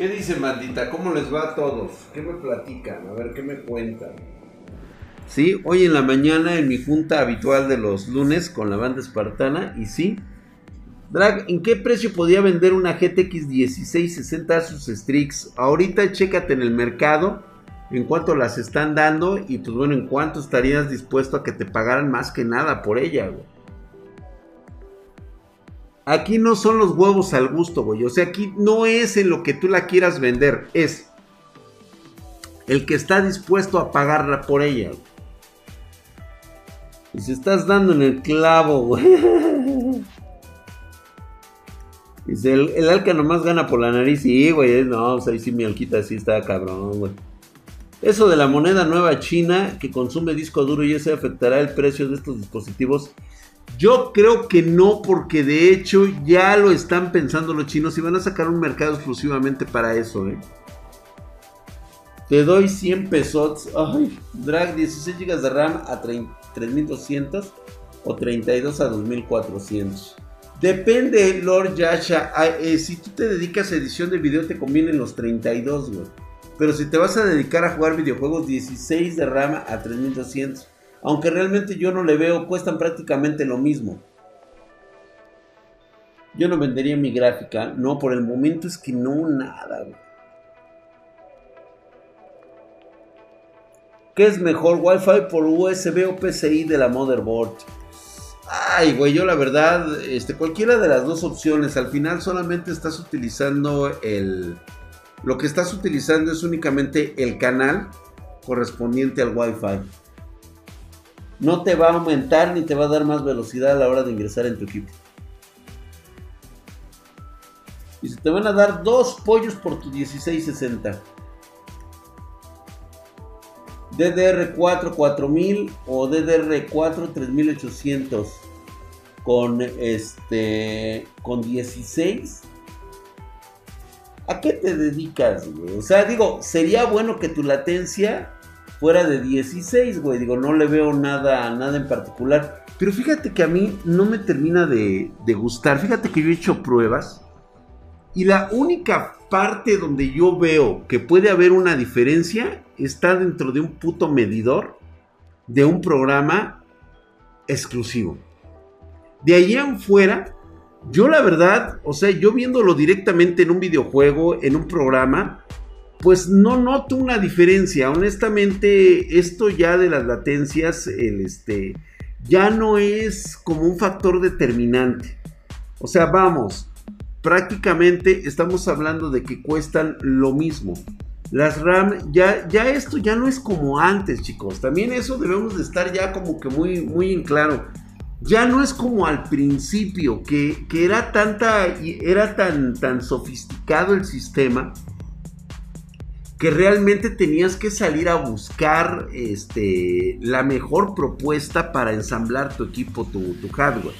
¿Qué dice Mandita? ¿Cómo les va a todos? ¿Qué me platican? A ver, ¿qué me cuentan? Sí, hoy en la mañana en mi junta habitual de los lunes con la banda espartana y sí. Drag, ¿en qué precio podía vender una GTX 1660 Asus Strix? Ahorita chécate en el mercado en cuánto las están dando y pues bueno, en cuánto estarías dispuesto a que te pagaran más que nada por ella, güey. Aquí no son los huevos al gusto, güey. O sea, aquí no es en lo que tú la quieras vender, es el que está dispuesto a pagarla por ella, güey. Y si estás dando en el clavo, güey. Dice, el, alca nomás gana por la nariz. Sí, güey. No, o sea, ahí sí mi alquita sí está cabrón, güey. Eso de la moneda nueva china que consume disco duro y ese afectará el precio de estos dispositivos. Yo creo que no, porque de hecho ya lo están pensando los chinos y van a sacar un mercado exclusivamente para eso, ¿eh? Te doy 100 pesos. Ay, drag 16 GB de RAM a 3200 o 32 a 2400. Depende, Lord Yasha. Eh, si tú te dedicas a edición de video, te convienen los 32, güey. Pero si te vas a dedicar a jugar videojuegos, 16 de RAM a 3200. Aunque realmente yo no le veo, cuestan prácticamente lo mismo. Yo no vendería mi gráfica. No, por el momento es que no, nada. ¿Qué es mejor, Wi-Fi por USB o PCI de la motherboard? Ay, güey, yo la verdad, este, cualquiera de las dos opciones, al final solamente estás utilizando el... Lo que estás utilizando es únicamente el canal correspondiente al Wi-Fi. No te va a aumentar ni te va a dar más velocidad a la hora de ingresar en tu equipo. Y se te van a dar dos pollos por tu 1660. DDR4 4000 o DDR4 3800 con este con 16 ¿A qué te dedicas? O sea, digo, sería bueno que tu latencia fuera de 16, güey. Digo, no le veo nada, nada en particular. Pero fíjate que a mí no me termina de, de gustar. Fíjate que yo he hecho pruebas. Y la única parte donde yo veo que puede haber una diferencia está dentro de un puto medidor de un programa exclusivo. De ahí en fuera, yo la verdad, o sea, yo viéndolo directamente en un videojuego, en un programa, pues no noto una diferencia. Honestamente, esto ya de las latencias, el este, ya no es como un factor determinante. O sea, vamos, prácticamente estamos hablando de que cuestan lo mismo. Las RAM, ya, ya esto ya no es como antes, chicos. También eso debemos de estar ya como que muy, muy en claro. Ya no es como al principio, que, que era tanta, era tan, tan sofisticado el sistema que realmente tenías que salir a buscar este, la mejor propuesta para ensamblar tu equipo, tu, tu hardware.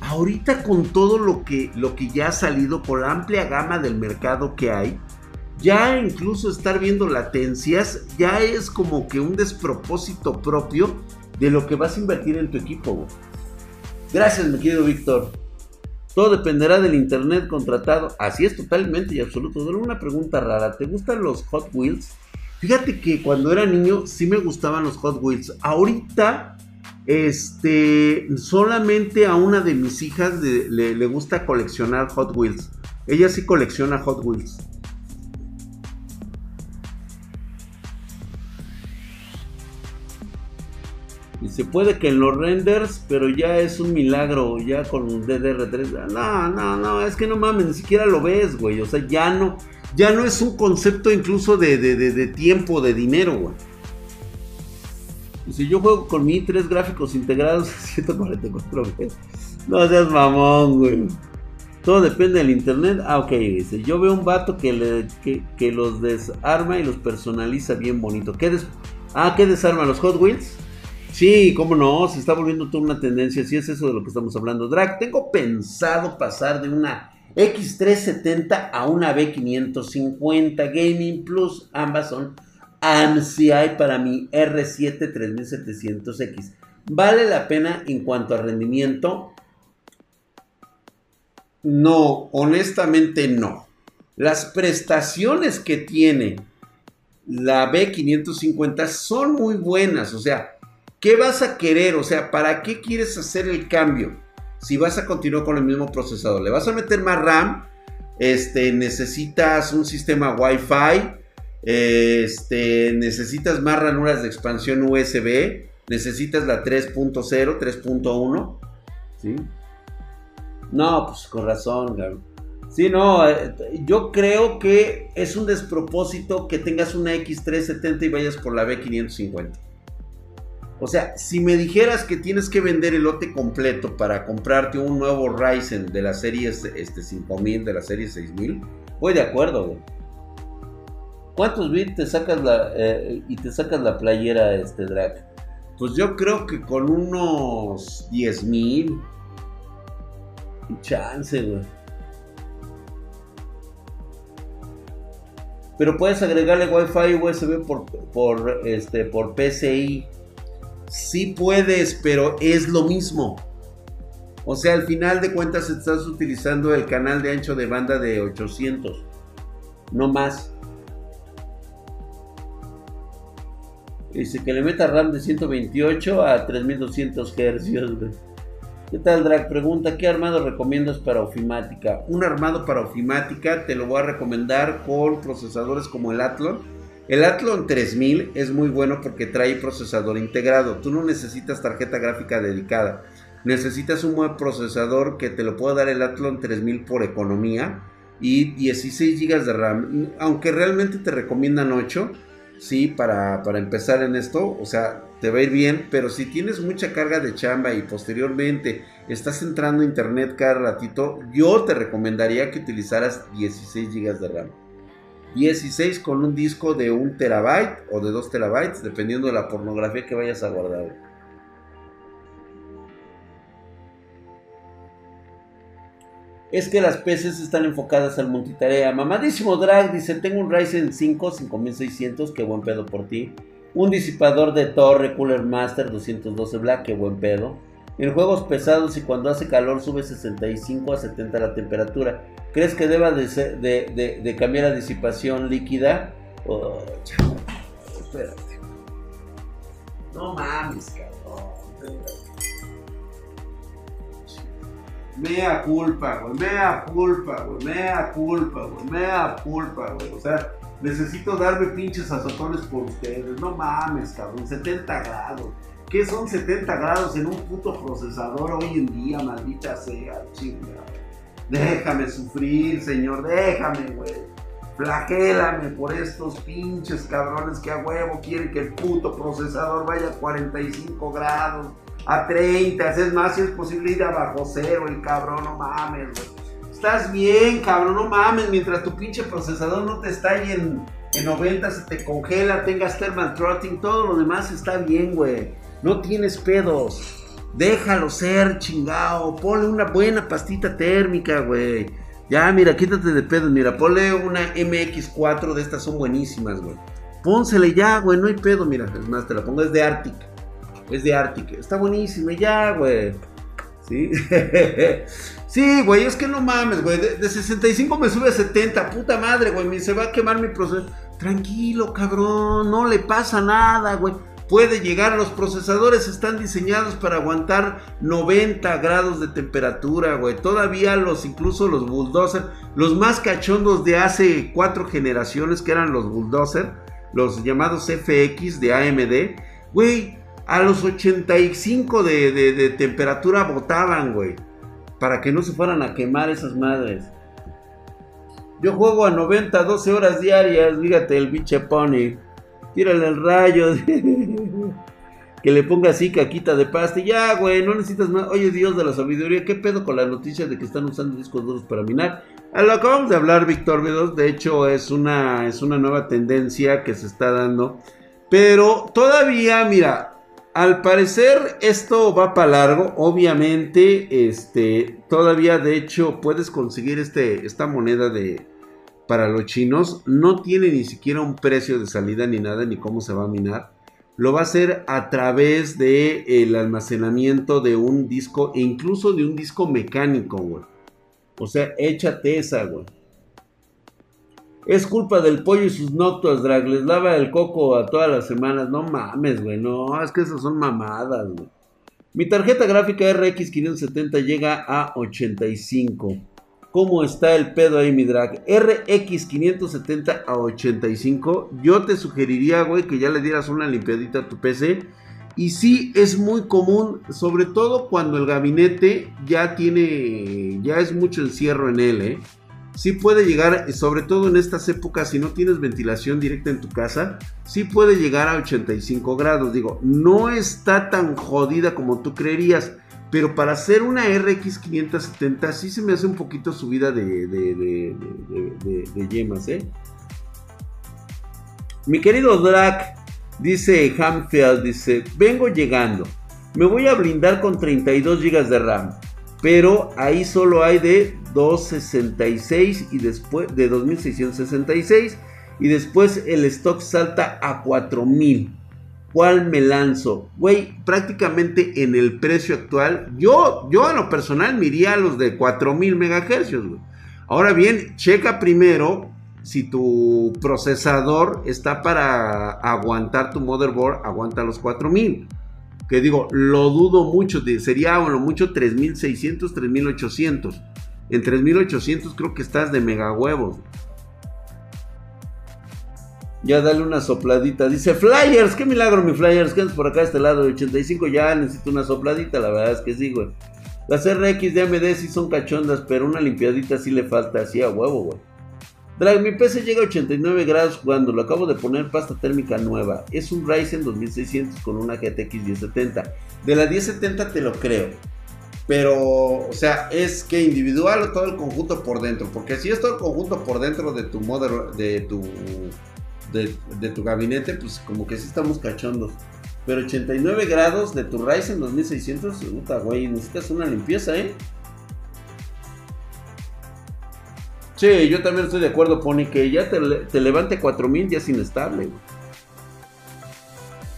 Ahorita con todo lo que, lo que ya ha salido, por la amplia gama del mercado que hay, ya incluso estar viendo latencias ya es como que un despropósito propio de lo que vas a invertir en tu equipo. Gracias, mi querido Víctor. Todo dependerá del internet contratado. Así es totalmente y absoluto. Solo una pregunta rara. ¿Te gustan los Hot Wheels? Fíjate que cuando era niño sí me gustaban los Hot Wheels. Ahorita, este, solamente a una de mis hijas le, le gusta coleccionar Hot Wheels. Ella sí colecciona Hot Wheels. Se puede que en los renders, pero ya es un milagro, ya con DDR3. No, no, no, es que no mames, ni siquiera lo ves, güey. O sea, ya no, ya no es un concepto incluso de, de, tiempo, de dinero, güey. Si yo juego con mi tres gráficos integrados 144 veces. No seas mamón, güey. Todo depende del internet. Ah, ok, dice. Yo veo un vato que, le, que, los desarma y los personaliza bien bonito. ¿Qué des ah, ¿qué desarma? ¿Los Hot Wheels? Sí, cómo no, se está volviendo toda una tendencia, si es eso de lo que estamos hablando. Drag, tengo pensado pasar de una X370 a una B550 Gaming Plus, ambas son AMCI para mi R7 3700X. ¿Vale la pena en cuanto a rendimiento? No, honestamente no. las prestaciones que tiene la B550 son muy buenas. O sea, ¿qué vas a querer? O sea, ¿para qué quieres hacer el cambio? Si vas a continuar con el mismo procesador, le vas a meter más RAM, este, necesitas un sistema Wi-Fi, este, necesitas más ranuras de expansión USB, necesitas la 3.0, 3.1, ¿sí? No, pues con razón, Sí, no, eh, yo creo que es un despropósito que tengas una X370 y vayas por la B550. O sea, si me dijeras que tienes que vender el lote completo para comprarte un nuevo Ryzen de la serie este, 5000, de la serie 6000, voy de acuerdo, güey. ¿Cuántos bits te sacas la eh, y te sacas la playera este drag? Pues yo creo que con unos 10.000 chance, güey. Pero puedes agregarle Wi-Fi USB por, por, este, por PCI. Sí puedes, pero es lo mismo. O sea, al final de cuentas estás utilizando el canal de ancho de banda de 800. No más. Dice que le meta RAM de 128 a 3200 Hz. ¿Qué tal, Drag? Pregunta, ¿qué armado recomiendas para ofimática? Un armado para ofimática te lo voy a recomendar con procesadores como el Athlon. El Athlon 3000 es muy bueno porque trae procesador integrado. Tú no necesitas tarjeta gráfica dedicada. Necesitas un buen procesador que te lo pueda dar el Athlon 3000 por economía y 16 GB de RAM. Aunque realmente te recomiendan 8 sí, para, empezar en esto, o sea, te va a ir bien, pero si tienes mucha carga de chamba y posteriormente estás entrando a internet cada ratito, yo te recomendaría que utilizaras 16 GB de RAM. 16 con un disco de 1 terabyte o de 2 terabytes, dependiendo de la pornografía que vayas a guardar. es que las PCs están enfocadas al multitarea. Mamadísimo Drag dice, tengo un Ryzen 5 5600, qué buen pedo por ti. Un disipador de torre Cooler Master 212 Black, qué buen pedo. En juegos pesados y cuando hace calor sube 65 a 70 la temperatura. ¿Crees que deba de, cambiar a disipación líquida? Oh, espérate. No mames, cabrón. Mea culpa, güey. Mea culpa, güey. Mea culpa, güey. Mea culpa, güey. O sea, necesito darme pinches azotones por ustedes. No mames, cabrón. 70 grados. ¿Qué son 70 grados en un puto procesador hoy en día, maldita sea, chingada? Déjame sufrir, señor. Déjame, güey. Flagélame por estos pinches cabrones que a huevo quieren que el puto procesador vaya a 45 grados a 30, es más, si es posible ir a bajo cero, el cabrón, no mames, güey. Estás bien, cabrón, no mames, mientras tu pinche procesador no te está ahí en, en 90, se te congela, tengas thermal throttling, todo lo demás está bien, güey. No tienes pedos. Déjalo ser, chingao. Ponle una buena pastita térmica, güey. Ya, mira, quítate de pedos. Mira, ponle una MX4 de estas, son buenísimas, güey. Pónsele ya, güey, no hay pedo. Mira, es más, te la pongo, es de Arctic es de Arctic. Está buenísimo, ya, güey. ¿Sí? sí, güey, es que no mames, güey. De, 65 me sube a 70. Puta madre, güey. Se va a quemar mi procesador. Tranquilo, cabrón. No le pasa nada, güey. Puede llegar, los procesadores están diseñados para aguantar 90 grados de temperatura, güey. Todavía los, incluso los bulldozer, los más cachondos de hace cuatro generaciones, que eran los bulldozer, los llamados FX de AMD, güey, a los 85 de, de, temperatura botaban, güey. Para que no se fueran a quemar esas madres. Yo juego a 90, 12 horas diarias. Fíjate el biche pony. Tírale el rayo. que le ponga así caquita de pasta. Ya, güey, no necesitas más. Oye, Dios de la sabiduría, ¿qué pedo con la noticia de que están usando discos duros para minar? A lo acabamos de hablar, Víctor Vedos. De hecho, es una, es una nueva tendencia que se está dando. Pero todavía, mira, al parecer esto va para largo. Obviamente, este, todavía de hecho puedes conseguir este, esta moneda de para los chinos. No tiene ni siquiera un precio de salida ni nada, ni cómo se va a minar. Lo va a hacer a través de el almacenamiento de un disco e incluso de un disco mecánico, güey. O sea, échate esa, güey. Es culpa del pollo y sus noctos, drag. Les lava el coco a todas las semanas. No mames, güey. No, es que esas son mamadas, güey. Mi tarjeta gráfica RX 570 llega a 85. ¿Cómo está el pedo ahí, mi drag? RX 570 a 85. Yo te sugeriría, güey, que ya le dieras una limpiadita a tu PC. Y sí, es muy común, sobre todo cuando el gabinete ya tiene, ya es mucho encierro en él, ¿eh? sí puede llegar, sobre todo en estas épocas, si no tienes ventilación directa en tu casa, sí puede llegar a 85 grados. Digo, no está tan jodida como tú creerías, pero para hacer una RX 570 sí se me hace un poquito subida de, de, yemas, ¿eh? Mi querido Drac, dice Hamfield, dice, vengo llegando, me voy a blindar con 32 GB de RAM pero ahí solo hay de 266 y después de 2666 y después el stock salta a 4000. ¿Cuál me lanzo? Güey, prácticamente en el precio actual, yo, yo a lo personal miría a los de 4000 MHz, güey. Ahora bien, checa primero si tu procesador está para aguantar tu motherboard, aguanta los 4000 que digo, lo dudo mucho, sería a lo mucho 3600, 3800. En 3800 creo que estás de mega huevos. Ya dale una sopladita. Dice Flyers, qué milagro mi Flyers. Que por acá a este lado de 85. Ya necesito una sopladita. La verdad es que sí, güey. Las RX de AMD sí son cachondas, pero una limpiadita sí le falta así a huevo, güey. Drag, mi PC llega a 89 grados cuando lo acabo de poner pasta térmica nueva. Es un Ryzen 2600 con una GTX 1070. De la 1070 te lo creo. Pero, o sea, es que individual o todo el conjunto por dentro. Porque si es todo el conjunto por dentro de tu modelo, de tu, de, tu gabinete, pues como que sí estamos cachondos. Pero 89 grados de tu Ryzen 2600, puta, güey, necesitas una limpieza, ¿eh? Sí, yo también estoy de acuerdo, Pony, que ya te, levante 4000 ya es inestable.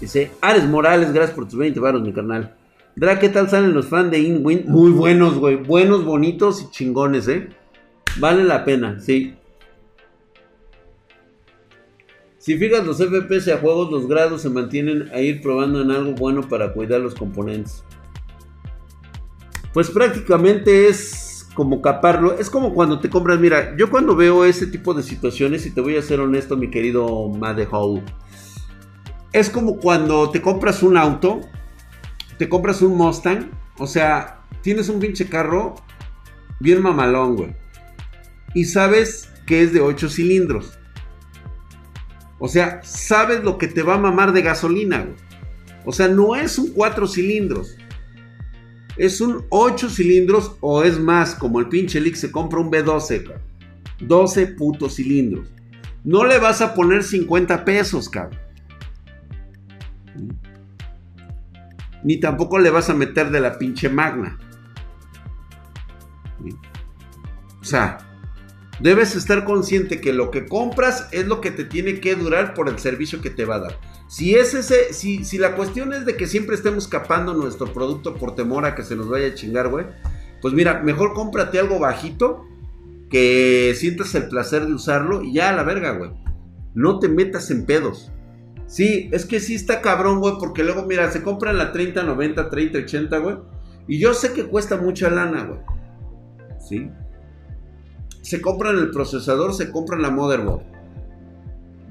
Dice, Ares Morales, gracias por tus 20 varos, mi carnal. Dra, ¿qué tal salen los fans de Inwin? Muy buenos, güey. Buenos, bonitos y chingones, ¿eh? Vale la pena, sí. Si fijas los FPS a juegos, los grados se mantienen a ir probando en algo bueno para cuidar los componentes. Pues prácticamente es como caparlo. Es como cuando te compras, mira, yo cuando veo ese tipo de situaciones, y te voy a ser honesto, mi querido Made es como cuando te compras un auto, te compras un Mustang, o sea, tienes un pinche carro bien mamalón, güey. Y sabes que es de 8 cilindros. O sea, sabes lo que te va a mamar de gasolina, güey. O sea, no es un 4 cilindros. Es un 8 cilindros o es más, como el pinche Lick se compra un B12, 12 putos cilindros. No le vas a poner 50 pesos, cabrón. Ni tampoco le vas a meter de la pinche magna. O sea, debes estar consciente que lo que compras es lo que te tiene que durar por el servicio que te va a dar. Si es ese, si, si la cuestión es de que siempre estemos capando nuestro producto por temor a que se nos vaya a chingar, güey, pues mira, mejor cómprate algo bajito que sientas el placer de usarlo y ya a la verga, güey. No te metas en pedos. Sí, es que sí está cabrón, güey, porque luego, mira, se compran la 30, 90, 30, 80, güey. Y yo sé que cuesta mucha lana, güey. Sí. Se compran el procesador, se compran la motherboard.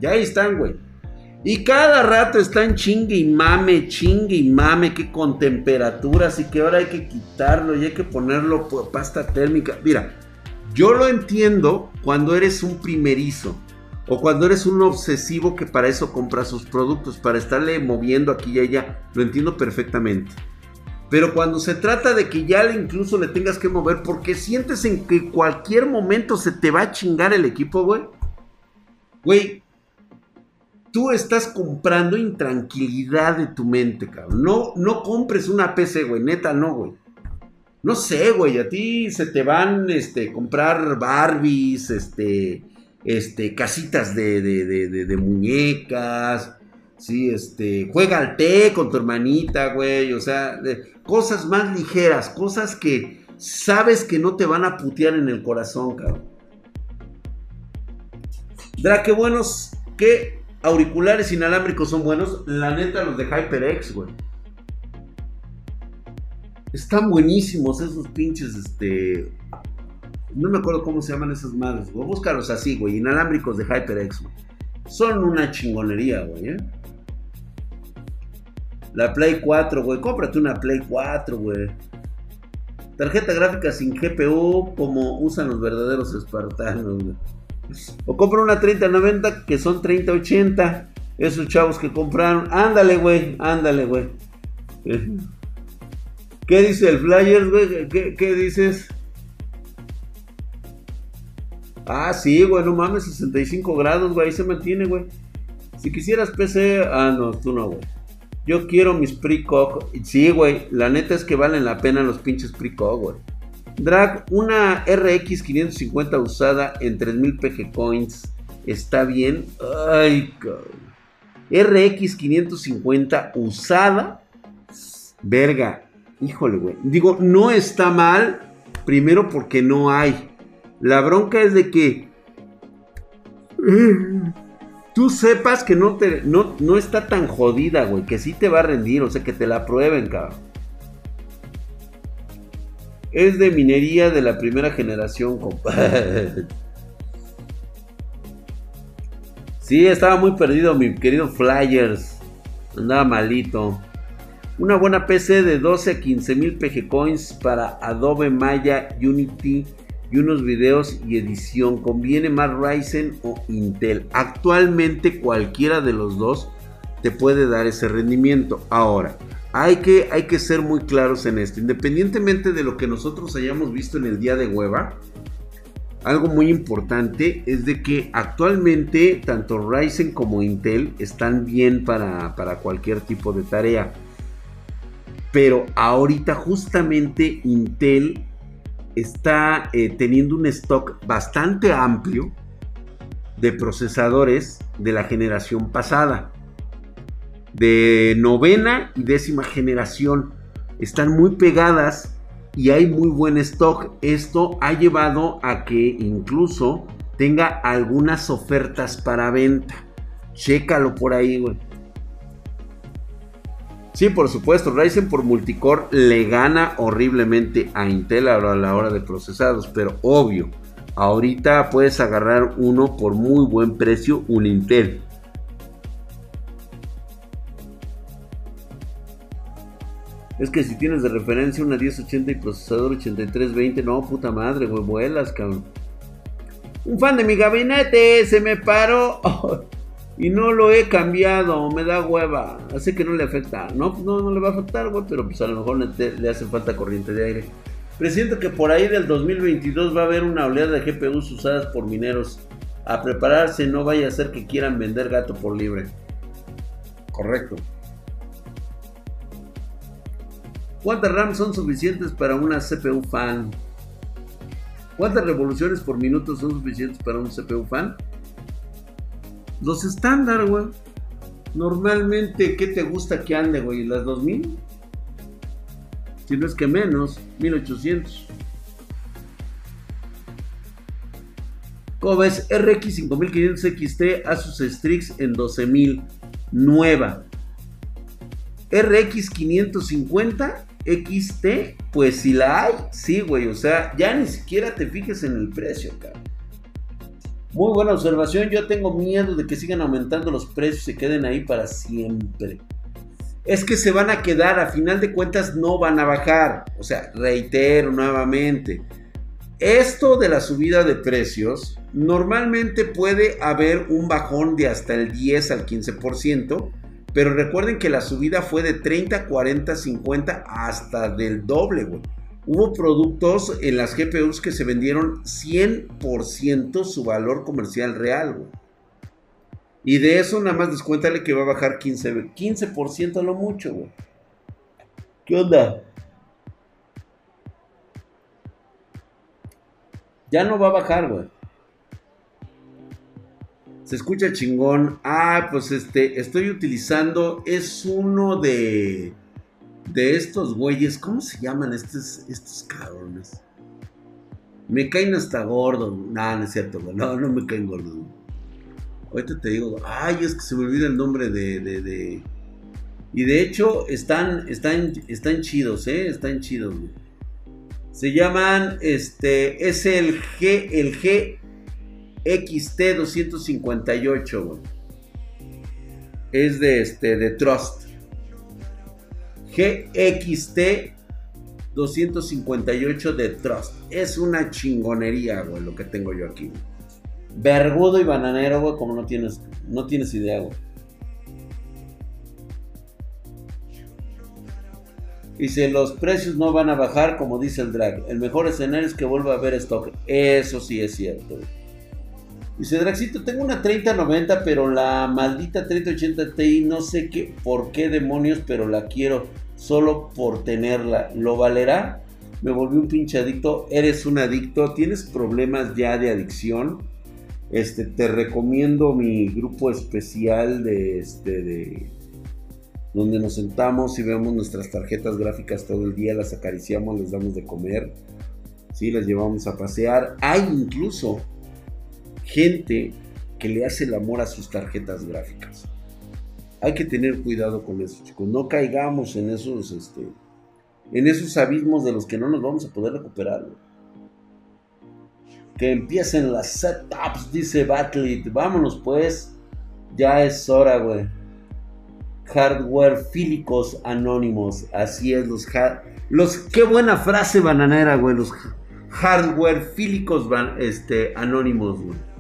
Ya ahí están, güey. Y cada rato están chingue y mame, chingue y mame, que con temperaturas y que ahora hay que quitarlo y hay que ponerlo por pasta térmica. Mira, yo lo entiendo cuando eres un primerizo o cuando eres un obsesivo que para eso compra sus productos, para estarle moviendo aquí y allá. Lo entiendo perfectamente. Pero cuando se trata de que ya incluso le tengas que mover porque sientes en que cualquier momento se te va a chingar el equipo, güey. Güey, tú estás comprando intranquilidad de tu mente, cabrón. No, no compres una PC, güey, neta, no, güey. No sé, güey, a ti se te van, este, comprar Barbies, este, este, casitas de, de, de, muñecas, sí, este, juega al té con tu hermanita, güey, o sea, cosas más ligeras, cosas que sabes que no te van a putear en el corazón, cabrón. Dra, qué buenos, qué auriculares inalámbricos son buenos. La neta, los de HyperX, güey. Están buenísimos esos pinches, este... No me acuerdo cómo se llaman esas madres, güey. Búscalos así, güey. Inalámbricos de HyperX, güey. Son una chingonería, güey, ¿eh? La Play 4, güey. Cómprate una Play 4, güey. Tarjeta gráfica sin GPU como usan los verdaderos espartanos, güey. O compra una 3090 que son 3080. Esos chavos que compraron. Ándale, güey. Ándale, güey. ¿Qué dice el Flyers, güey? ¿Qué, ¿Qué, dices? Ah, sí, güey, no mames, 65 grados, güey, ahí se mantiene, güey. Si quisieras PC, ah, no, tú no, güey. Yo quiero mis Precock. Sí, güey, la neta es que valen la pena los pinches Precock, güey. Drag, una RX 550 usada en 3000 PG Coins. ¿Está bien? Ay, cabrón. RX 550 usada. Verga. Híjole, güey. Digo, no está mal. Primero porque no hay. La bronca es de que tú sepas que no, te, no, no está tan jodida, güey. Que sí te va a rendir. O sea, que te la prueben, cabrón. Es de minería de la primera generación, compadre. Sí, estaba muy perdido mi querido Flyers. Andaba malito. Una buena PC de 12 a 15 mil PG Coins para Adobe Maya Unity unos videos y edición. ¿Conviene más Ryzen o Intel? Actualmente cualquiera de los dos te puede dar ese rendimiento. Ahora, hay que, hay que ser muy claros en esto. Independientemente de lo que nosotros hayamos visto en el día de hueva, algo muy importante es de que actualmente tanto Ryzen como Intel están bien para, para cualquier tipo de tarea. Pero ahorita justamente Intel está eh, teniendo un stock bastante amplio de procesadores de la generación pasada. De novena y décima generación. Están muy pegadas y hay muy buen stock. Esto ha llevado a que incluso tenga algunas ofertas para venta. Chécalo por ahí, güey. Sí, por supuesto, Ryzen por multicore le gana horriblemente a Intel a la hora de procesados, pero obvio, ahorita puedes agarrar uno por muy buen precio, un Intel. Es que si tienes de referencia una 1080 y procesador 8320, no, puta madre, güey, vuelas, cabrón. Un fan de mi gabinete se me paró. Y no lo he cambiado, me da hueva. Así que no le afecta. No, no, no le va a afectar, güey, pero pues a lo mejor le, hace falta corriente de aire. Presiento que por ahí del 2022 va a haber una oleada de GPUs usadas por mineros. A prepararse, no vaya a ser que quieran vender gato por libre. Correcto. ¿Cuántas RAM son suficientes para una CPU fan? ¿Cuántas revoluciones por minuto son suficientes para un CPU fan? Los estándar, güey. Normalmente, ¿qué te gusta que ande, güey? ¿Las 2000? Si no es que menos, 1800. ¿Cómo ves? RX 5500 XT Asus Strix en 12000. Nueva. RX 550 XT, pues si la hay, sí, güey. O sea, ya ni siquiera te fijes en el precio, cara. Muy buena observación. Yo tengo miedo de que sigan aumentando los precios y se queden ahí para siempre. Es que se van a quedar, a final de cuentas no van a bajar. O sea, reitero nuevamente. Esto de la subida de precios, normalmente puede haber un bajón de hasta el 10 al 15%, pero recuerden que la subida fue de 30, 40, 50 hasta del doble, güey. Hubo productos en las GPUs que se vendieron 100% su valor comercial real, güey. Y de eso nada más descuéntale que va a bajar 15%, 15 a lo mucho, güey. ¿Qué onda? Ya no va a bajar, güey. Se escucha chingón. Ah, pues este, estoy utilizando, es uno de de estos güeyes, ¿cómo se llaman estos, estos cabrones? Me caen hasta gordos. No, no es cierto. No, no me caen gordos. Ahorita te digo, ay, es que se me olvida el nombre de... de, Y de hecho, están, están, están chidos, ¿eh? Están chidos, Se llaman, este, es el G, el GXT 258, güey. Es de, este, de Trust. GXT 258 de Trust. Es una chingonería, güey, lo que tengo yo aquí. Vergudo y bananero, güey, como no tienes, no tienes idea, güey. Dice, los precios no van a bajar como dice el drag. El mejor escenario es que vuelva a haber stock. Eso sí es cierto. Dice, Dragcito, tengo una 3090, pero la maldita 3080 Ti no sé qué, por qué demonios, pero la quiero solo por tenerla. ¿Lo valerá? Me volví un pinche adicto. Eres un adicto. ¿Tienes problemas ya de adicción? Este, te recomiendo mi grupo especial de, este, de donde nos sentamos y vemos nuestras tarjetas gráficas todo el día, las acariciamos, les damos de comer, ¿sí? las llevamos a pasear. Hay incluso gente que le hace el amor a sus tarjetas gráficas. Hay que tener cuidado con eso, chicos. No caigamos en esos, este, en esos abismos de los que no nos vamos a poder recuperar que empiecen las setups, dice Batlit. Vámonos pues. Ya es hora, güey. Hardware fílicos anónimos. Así es, los los Qué buena frase bananera, güey. Los hardware fílicos este, anónimos, güey.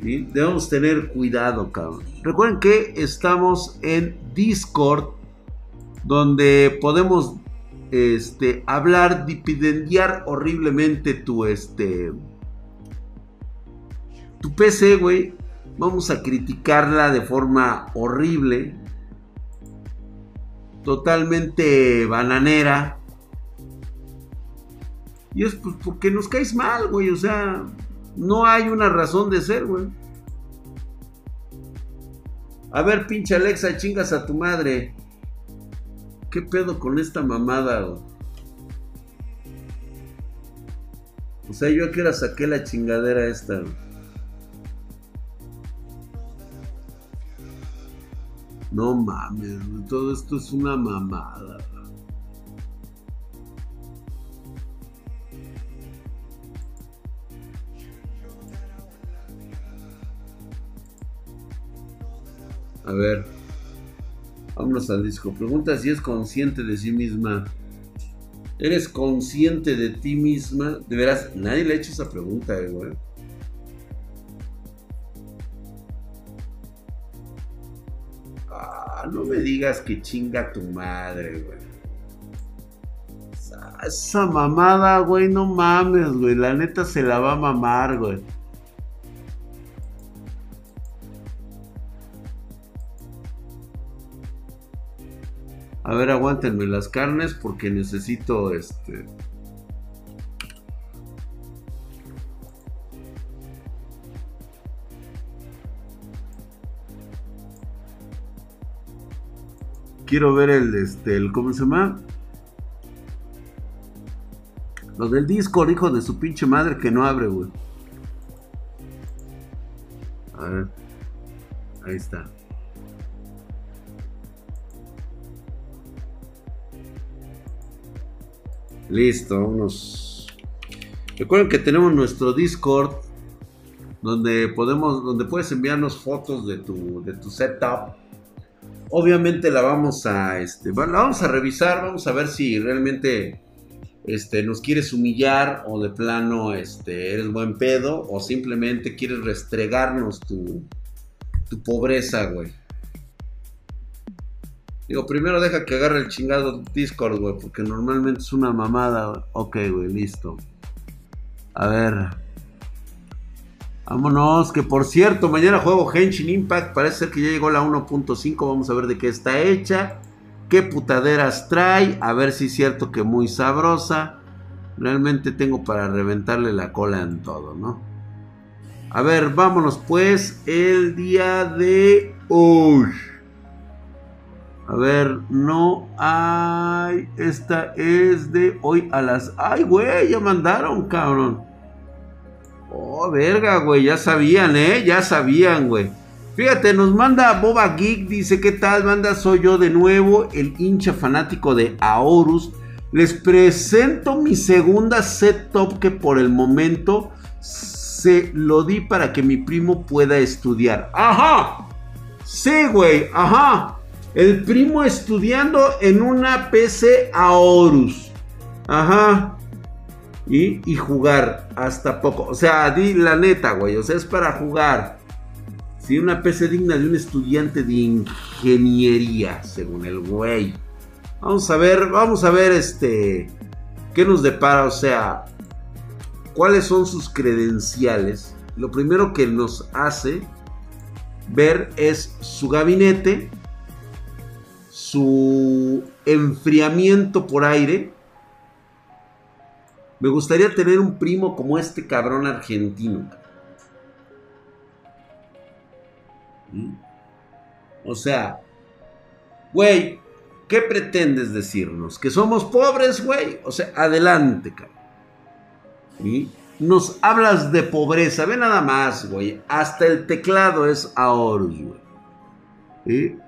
Debemos tener cuidado, cabrón. Recuerden que estamos en Discord. Donde podemos este, hablar, dipidendiar horriblemente tu este tu PC, güey, vamos a criticarla de forma horrible, totalmente bananera. Y es pues, porque nos caes mal, güey, o sea, no hay una razón de ser, güey. A ver, pinche Alexa, chingas a tu madre. ¿Qué pedo con esta mamada, güey? O sea, yo aquí la saqué la chingadera esta. No mames, todo esto es una mamada. A ver, vámonos al disco. Pregunta si es consciente de sí misma. ¿Eres consciente de ti misma? De veras, nadie le ha hecho esa pregunta, eh, güey. no me digas que chinga tu madre, güey. Esa, mamada, güey, no mames, güey. La neta se la va a mamar, güey. A ver, aguántenme las carnes porque necesito este. Quiero ver el, este, el, ¿cómo se llama? Lo del Discord, hijo de su pinche madre que no abre, güey. A ver. Ahí está. Listo, vámonos. Recuerden que tenemos nuestro Discord donde podemos, donde puedes enviarnos fotos de tu, de tu setup Obviamente la vamos a, este, vamos a revisar, vamos a ver si realmente este, nos quieres humillar o de plano este, eres buen pedo o simplemente quieres restregarnos tu, tu pobreza, güey. Digo, primero deja que agarre el chingado Discord, güey, porque normalmente es una mamada. Ok, güey, listo. A ver. Vámonos, que por cierto, mañana juego Henshin Impact. Parece ser que ya llegó la 1.5. Vamos a ver de qué está hecha. Qué putaderas trae. A ver si es cierto que muy sabrosa. Realmente tengo para reventarle la cola en todo, ¿no? A ver, vámonos pues. El día de hoy. A ver, no hay. Esta es de hoy a las. ¡Ay, güey! Ya mandaron, cabrón. Oh, verga, güey, ya sabían, ¿eh? Ya sabían, güey. Fíjate, nos manda Boba Geek, dice, ¿qué tal, banda? Soy yo de nuevo, el hincha fanático de Aorus. Les presento mi segunda set que por el momento se lo di para que mi primo pueda estudiar. ¡Ajá! Sí, güey, ajá. El primo estudiando en una PC Aorus. Ajá. Y, jugar hasta poco. O sea, di la neta, güey. O sea, es para jugar. Sí, una PC digna de un estudiante de ingeniería, según el güey. Vamos a ver, vamos a ver este. ¿Qué nos depara? O sea, ¿cuáles son sus credenciales? Lo primero que nos hace ver es su gabinete, su enfriamiento por aire. Me gustaría tener un primo como este cabrón argentino. O sea, güey, ¿qué pretendes decirnos? ¿Que somos pobres, güey? O sea, adelante, cabrón. Nos hablas de pobreza, ve nada más, güey. Hasta el teclado es Aorus, güey.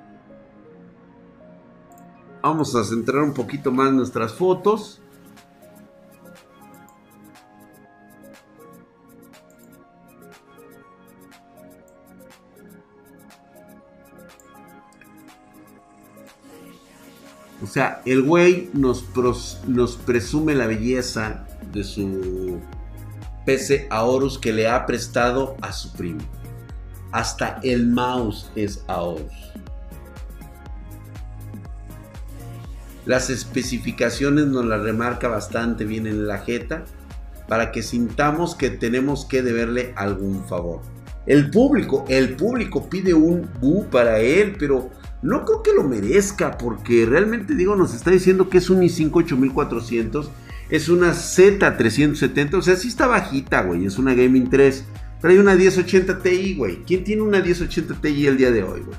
Vamos a centrar un poquito más nuestras fotos. O sea, el güey nos, nos presume la belleza de su PC Aorus que le ha prestado a su primo. Hasta el mouse es Aorus. Las especificaciones nos las remarca bastante bien en la jeta para que sintamos que tenemos que deberle algún favor. El público, el público pide un bu para él, pero no creo que lo merezca, porque realmente digo, nos está diciendo que es un i5 8400, es una Z370, o sea, sí está bajita, güey, es una Gaming 3. Trae una 1080 Ti, güey. ¿Quién tiene una 1080 Ti el día de hoy, güey?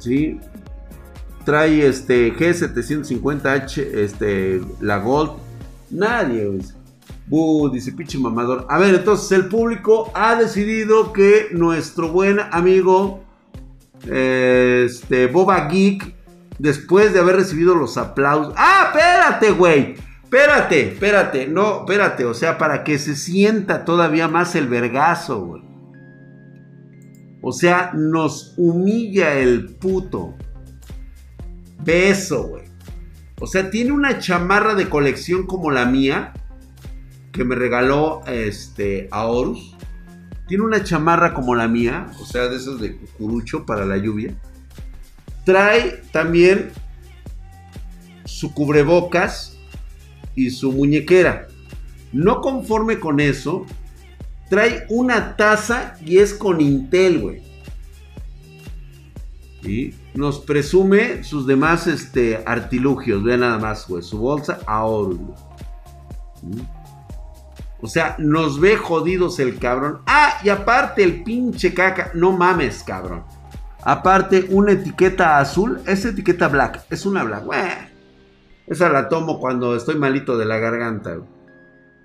Sí. Trae este G750H, este, la Gold. Nadie, güey. Dice pinche mamador. A ver, entonces el público ha decidido que nuestro buen amigo este, Boba Geek, después de haber recibido los aplausos. ¡Ah, espérate, güey! Espérate, espérate, no, espérate, o sea, para que se sienta todavía más el vergazo, güey. O sea, nos humilla el puto. Beso, güey. O sea, tiene una chamarra de colección como la mía, que me regaló este, a Horus. Tiene una chamarra como la mía, o sea, de esas de cucurucho para la lluvia. Trae también su cubrebocas y su muñequera. No conforme con eso, trae una taza y es con Intel, güey. Y nos presume sus demás este, artilugios. Vean nada más, güey. Su bolsa ahora. O sea, nos ve jodidos el cabrón. Ah, y aparte el pinche caca. No mames, cabrón. Aparte, una etiqueta azul. Es etiqueta black. Es una black. esa la tomo cuando estoy malito de la garganta.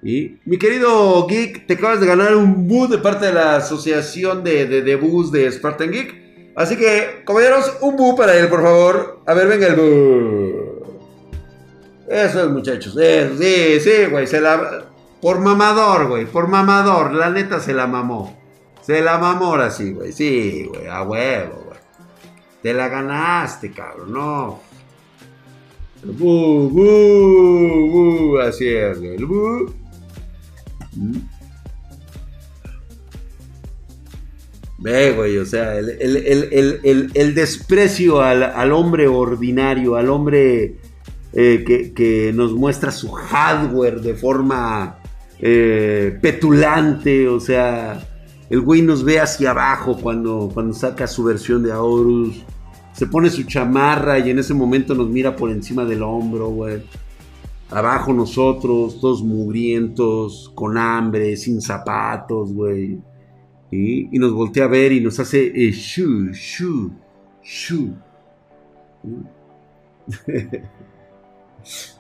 Y mi querido Geek, te acabas de ganar un bus de parte de la asociación de, de, de bus de Spartan Geek. Así que, compañeros, un bu para él, por favor. A ver, venga el bu. Eso es, muchachos. sí, sí, güey. Se la. Por mamador, güey, por mamador. La neta se la mamó. Se la mamó ahora sí, güey. Sí, güey, a huevo, güey. Te la ganaste, cabrón, no. Bu, bu, bu. Así es, güey. El bu. Ve, güey, o sea, el, el, el, desprecio al, al, hombre ordinario, al hombre eh, que, que, nos muestra su hardware de forma eh, petulante, o sea, el güey nos ve hacia abajo cuando, cuando saca su versión de Aorus. Se pone su chamarra y en ese momento nos mira por encima del hombro, güey. Abajo nosotros, todos mugrientos, con hambre, sin zapatos, güey. Y, nos voltea a ver y nos hace eh, shu, shu, shu.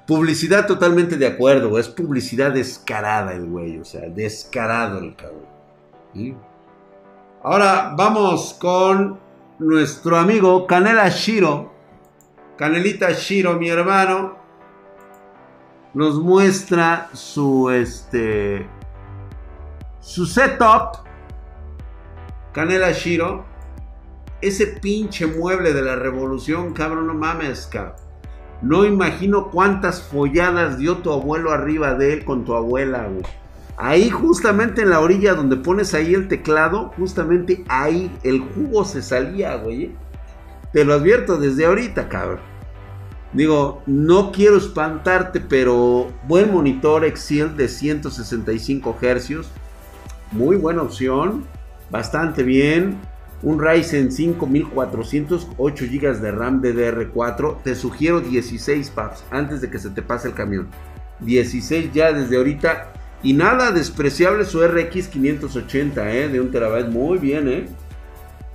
Publicidad totalmente de acuerdo, es publicidad descarada el güey, o sea, descarado el cabrón. Ahora vamos con nuestro amigo Canela Shiro. Canelita Shiro, mi hermano. Nos muestra su este. Su setup. Canela Shiro. Ese pinche mueble de la revolución, cabrón, no mames, cabrón. No imagino cuántas folladas dio tu abuelo arriba de él con tu abuela, güey. Ahí justamente en la orilla donde pones ahí el teclado, justamente ahí el jugo se salía, güey. ¿eh? Te lo advierto desde ahorita, cabrón. Digo, no quiero espantarte, pero buen monitor Excel de 165 Hz. Muy buena opción. Bastante bien. Un Ryzen 5400, 8 GB de RAM DDR4. Te sugiero 16 paps antes de que se te pase el camión. 16 ya desde ahorita y nada despreciable su RX 580, ¿eh? De un terabyte. Muy bien, ¿eh?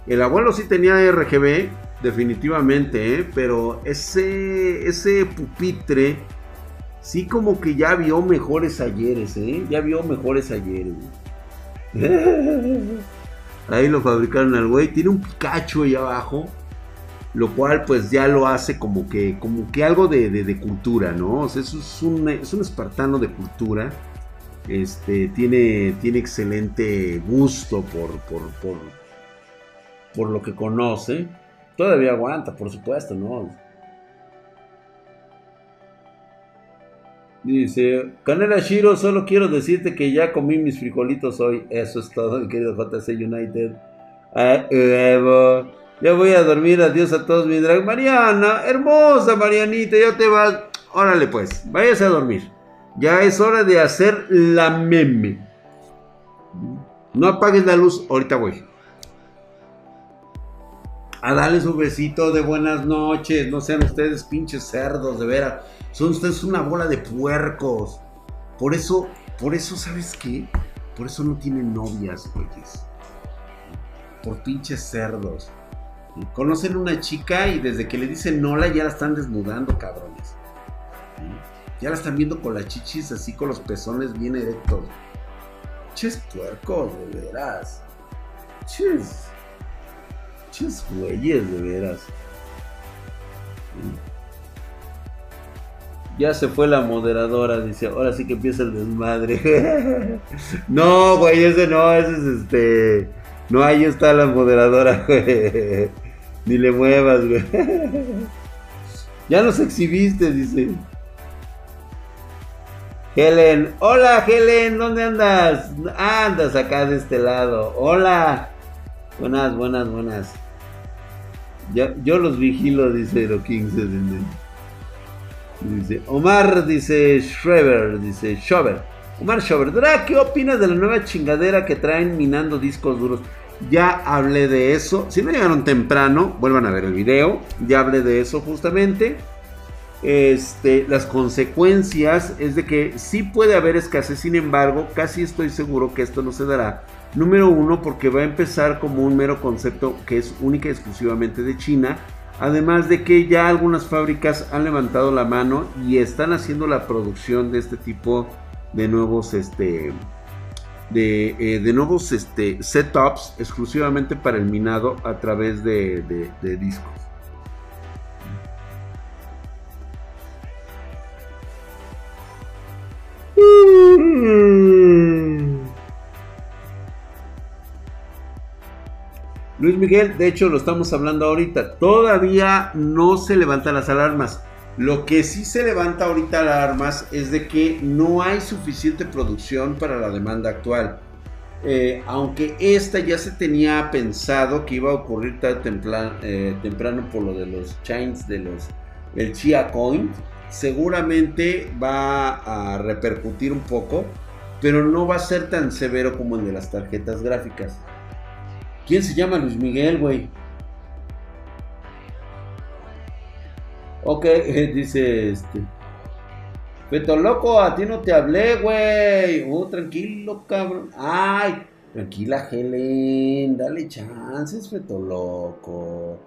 El abuelo sí tenía RGB, definitivamente, ¿eh? Pero ese, ese pupitre, sí como que ya vio mejores ayeres, ¿eh? Ya vio mejores ayeres. Ahí lo fabricaron al güey. Tiene un Pikachu ahí abajo. Lo cual pues ya lo hace como que, como que algo de, cultura, ¿no? O sea, es un, es un espartano de cultura. Este, tiene, tiene excelente gusto por, por, por, lo que conoce. Todavía aguanta, por supuesto, ¿no? Dice, Canela Shiro, solo quiero decirte que ya comí mis frijolitos hoy. Eso es todo, querido JC United. Ya voy a dormir, adiós a todos mis drag. Mariana, hermosa Marianita, ya te vas. Órale pues, váyase a dormir. Ya es hora de hacer la meme. No apagues la luz, ahorita voy. A darles un besito de buenas noches. No sean ustedes pinches cerdos, de veras. Son ustedes una bola de puercos. Por eso, por eso, ¿sabes qué? Por eso no tienen novias, güeyes. Por pinches cerdos. Conocen una chica y desde que le dicen hola ya la están desnudando, cabrones. Ya la están viendo con las chichis así con los pezones bien erectos. Ches puercos, de veras. Ches. Ches güeyes, de veras. Ya se fue la moderadora, dice. Ahora sí que empieza el desmadre. no, güey, ese no, ese es este. No, ahí está la moderadora, güey. Ni le muevas, güey. ya nos exhibiste, dice. Helen, hola Helen, ¿dónde andas? Andas acá de este lado. Hola. Buenas, buenas, buenas. Yo, los vigilo, dice Hero King. Dice Omar, dice Schreber, dice Shover. Omar Shover, ¿qué opinas de la nueva chingadera que traen minando discos duros? Ya hablé de eso. Si no llegaron temprano, vuelvan a ver el video. Ya hablé de eso justamente. Este, las consecuencias es de que sí puede haber escasez, sin embargo, casi estoy seguro que esto no se dará. Número uno, porque va a empezar como un mero concepto que es única y exclusivamente de China. Además de que ya algunas fábricas han levantado la mano y están haciendo la producción de este tipo de nuevos, este, de, eh, nuevos este, setups exclusivamente para el minado a través de, de discos. Luis Miguel, de hecho lo estamos hablando ahorita, todavía no se levantan las alarmas. Lo que sí se levanta ahorita alarmas es de que no hay suficiente producción para la demanda actual. Eh, aunque esta ya se tenía pensado que iba a ocurrir tan eh, temprano, por lo de los chains de los el Chia Coin, seguramente va a repercutir un poco, pero no va a ser tan severo como el de las tarjetas gráficas. ¿Quién se llama Luis Miguel, güey? Ok, dice este. Feto loco, a ti no te hablé, güey. Oh, tranquilo, cabrón. Ay, tranquila, Helen. Dale chances, Feto loco.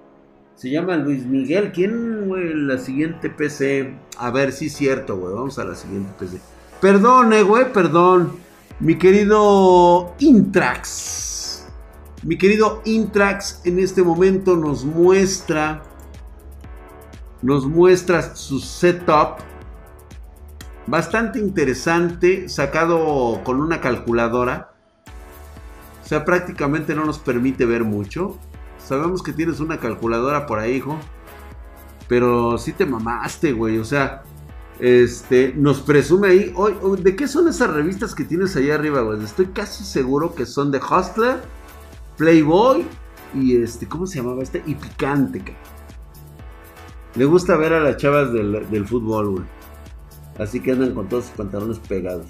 Se llama Luis Miguel. ¿Quién, güey? La siguiente PC. A ver, sí cierto, güey. Vamos a la siguiente PC. Perdón, eh, güey, perdón. Mi querido Intrax. Mi querido Intrax en este momento nos muestra nos muestra su setup bastante interesante, sacado con una calculadora. O sea, prácticamente no nos permite ver mucho. Sabemos que tienes una calculadora por ahí, hijo. Pero sí te mamaste, güey. O sea, este, nos presume ahí. ¿De qué son esas revistas que tienes ahí arriba, güey? Estoy casi seguro que son de Hustler, Playboy y este, ¿cómo se llamaba este? Y Picante, Le gusta ver a las chavas del, del fútbol, güey. Así que andan con todos sus pantalones pegados.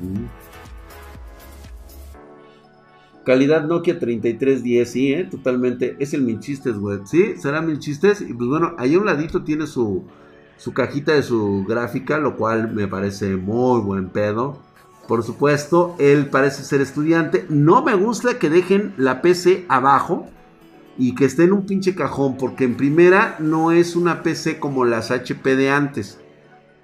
Mm. Calidad Nokia 3310, sí, ¿eh? totalmente. Es el mil chistes, güey. Sí, será mil chistes. Y pues bueno, ahí a un ladito tiene su, su cajita de su gráfica, lo cual me parece muy buen pedo. Por supuesto, él parece ser estudiante. No me gusta que dejen la PC abajo y que esté en un pinche cajón, porque en primera no es una PC como las HP de antes.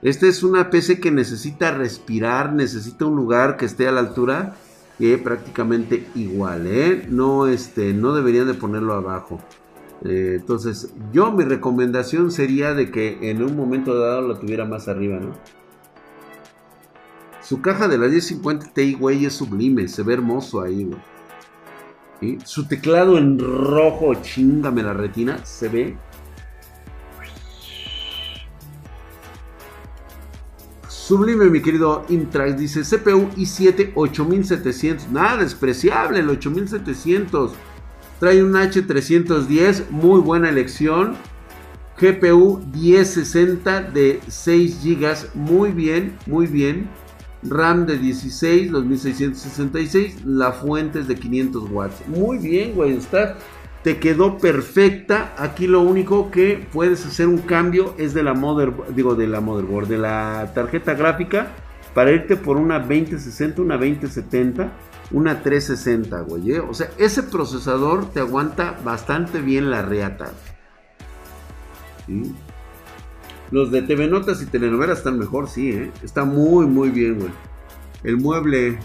Esta es una PC que necesita respirar, necesita un lugar que esté a la altura, que prácticamente igual, ¿eh? No, este, no deberían de ponerlo abajo. Eh, entonces, yo mi recomendación sería de que en un momento dado lo tuviera más arriba, ¿no? Su caja de la 1050 Ti, güey, es sublime, se ve hermoso ahí, güey. Su teclado en rojo, chingame la retina, se ve. Sublime, mi querido Intrax, dice CPU i7 8700. Nada despreciable el 8700. Trae un H310, muy buena elección. GPU 1060 de 6 GB, muy bien, muy bien. RAM de 16, 2666, la fuente es de 500 watts. Muy bien, güey, está, te quedó perfecta. Aquí lo único que puedes hacer un cambio es de la mother, digo, de la motherboard, de la tarjeta gráfica para irte por una 2060, una 2070, una 360, güey. ¿eh? O sea, ese procesador te aguanta bastante bien la reata. ¿Sí? Los de TV Notas y telenovelas están mejor, sí, ¿eh? Está muy, muy bien, güey. El mueble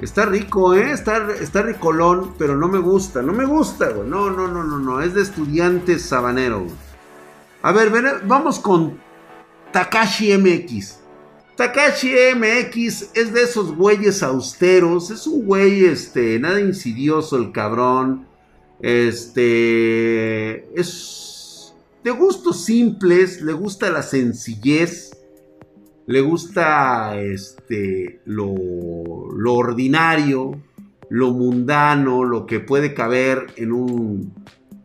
está rico, ¿eh? Está, está ricolón, pero no me gusta. No me gusta, güey. No, no, no, no, no. Es de estudiante sabanero, A ver, vamos con Takashi MX. Takashi MX es de esos güeyes austeros. Es un güey, este, nada insidioso el cabrón. Este, es de gustos simples, le gusta la sencillez, le gusta este, lo, ordinario, lo mundano, lo que puede caber en un,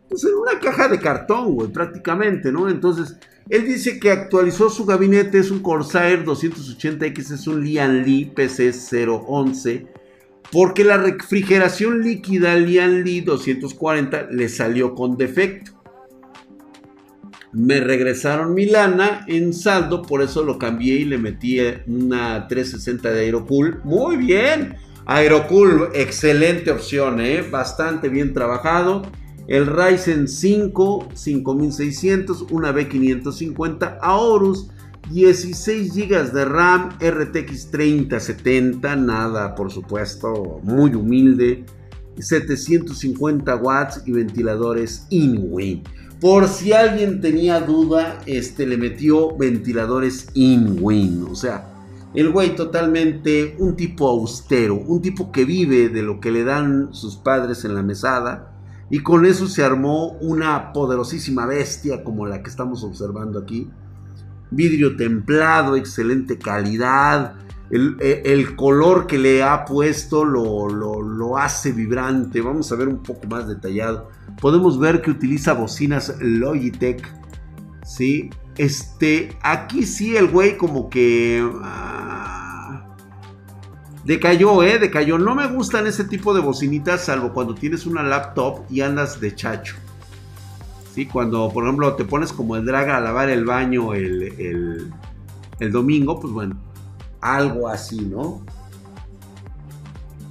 pues en una caja de cartón, prácticamente, ¿no? Entonces, él dice que actualizó su gabinete, es un Corsair 280X, es un Lian Li PC011, porque la refrigeración líquida Lian Li 240 le salió con defecto me regresaron mi lana en saldo, por eso lo cambié y le metí una 360 de Aerocool. Muy bien, Aerocool, excelente opción, ¿eh? bastante bien trabajado. El Ryzen 5 5600, una B550 Aorus, 16 GB de RAM, RTX 3070, nada por supuesto, muy humilde, 750 watts y ventiladores in-wing. Por si alguien tenía duda, este le metió ventiladores in-wing. O sea, el güey totalmente un tipo austero, un tipo que vive de lo que le dan sus padres en la mesada. Y con eso se armó una poderosísima bestia como la que estamos observando aquí. Vidrio templado, excelente calidad. El, color que le ha puesto lo, lo hace vibrante. Vamos a ver un poco más detallado podemos ver que utiliza bocinas Logitech. ¿Sí? Este, aquí sí el güey como que... Ah, decayó, ¿eh? Decayó. No me gustan ese tipo de bocinitas salvo cuando tienes una laptop y andas de chacho. ¿Sí? Cuando, por ejemplo, te pones como el drag a lavar el baño el, el, el domingo, pues bueno, algo así, ¿no?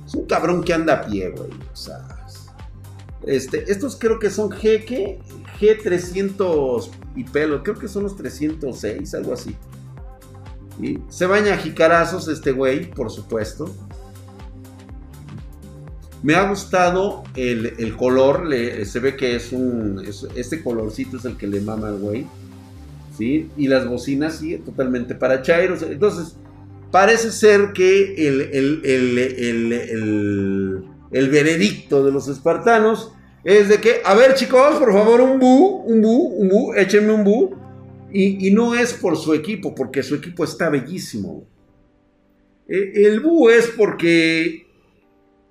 Es un cabrón que anda a pie, güey. O sea... Este, estos creo que son G, G300 y pelo, creo que son los 306, algo así. Se baña a jicarazos este güey, por supuesto. Me ha gustado el, color, se ve que es un, este colorcito es el que le mama al güey. ¿Sí? Y las bocinas, sí, totalmente para chairos. Entonces, parece ser que el, el, veredicto de los espartanos es de que, a ver chicos, por favor, un bu, un bu, un bu, échenme un bu. Y, y no es por su equipo, porque su equipo está bellísimo. E, el bu es porque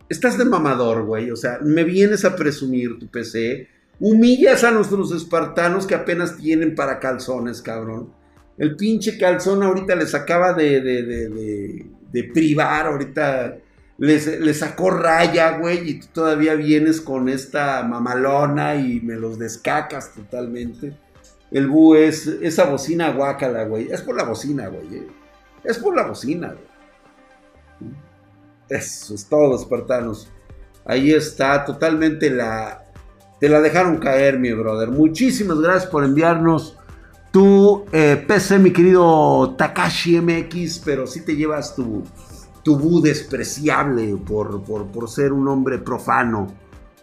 estás de mamador, güey. O sea, me vienes a presumir tu PC. Humillas a nuestros espartanos que apenas tienen para calzones, cabrón. El pinche calzón ahorita les acaba de, de, de, privar, ahorita les, sacó raya, güey, y tú todavía vienes con esta mamalona y me los descacas totalmente. El bu es esa bocina guácala, güey. Es por la bocina, güey. Eh. Es por la bocina, güey. Eso es todo, espartanos. Ahí está, totalmente la. Te la dejaron caer, mi brother. Muchísimas gracias por enviarnos tu eh, PC, mi querido Takashi MX. Pero si te llevas tu, tu bu despreciable por, por, ser un hombre profano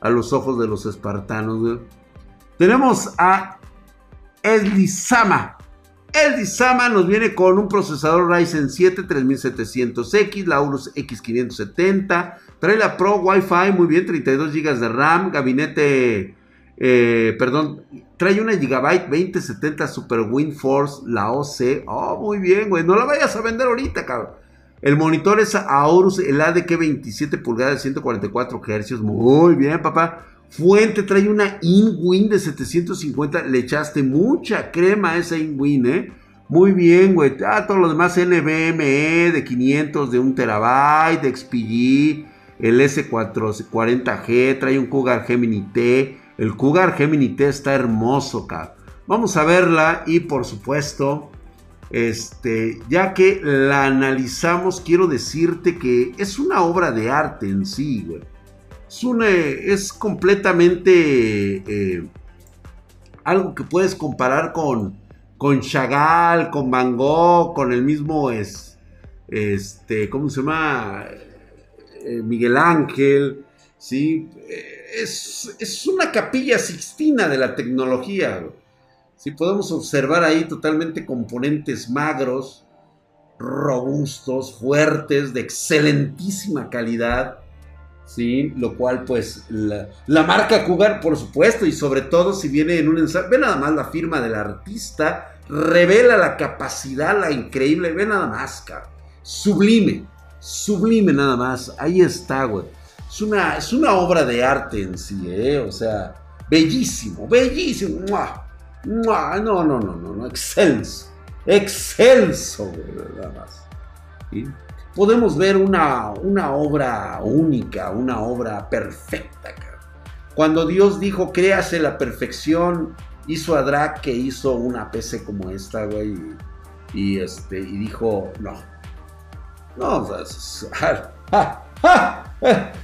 a los ojos de los espartanos. Tenemos a Elisama. El Disama nos viene con un procesador Ryzen 7 3700X, la Aorus X570, trae la Pro Wi-Fi, muy bien, 32 GB de RAM, gabinete, eh, perdón, trae una GB 2070 Super WinForce, la OC, oh, muy bien, güey, no la vayas a vender ahorita, cabrón. El monitor es Aorus, el ADK 27 pulgadas, 144 Hz, muy bien, papá. Fuente trae una InWin de 750. Le echaste mucha crema a esa InWin, ¿eh? Muy bien, güey. Ah, todo lo demás NVMe de 500, de 1 terabyte, de XPG, el S440G, trae un Cougar Gemini T. El Cougar Gemini T está hermoso, cabrón. Vamos a verla y por supuesto, este, ya que la analizamos, quiero decirte que es una obra de arte en sí, güey es, completamente eh, algo que puedes comparar con, con Chagall, con Van Gogh, con el mismo es, este, ¿cómo se llama? Eh, Miguel Ángel, ¿sí? Eh, es, una capilla sixtina de la tecnología. ¿Sí? Podemos observar ahí totalmente componentes magros, robustos, fuertes, de excelentísima calidad. ¿sí? Lo cual, pues, la, marca Cougar, por supuesto, y sobre todo si viene en un ensayo, ve nada más la firma del artista, revela la capacidad, la increíble, ve nada más, cabrón. Sublime, sublime nada más, ahí está, güey. Es una, es una obra de arte en sí, ¿eh? O sea, bellísimo, bellísimo. No, no, no, no, no, excelso, excelso, nada más. Podemos ver una, una obra única, una obra perfecta. Cuando Dios dijo, créase la perfección, hizo a Drac que hizo una PC como esta, güey, y, este, y dijo, no, no,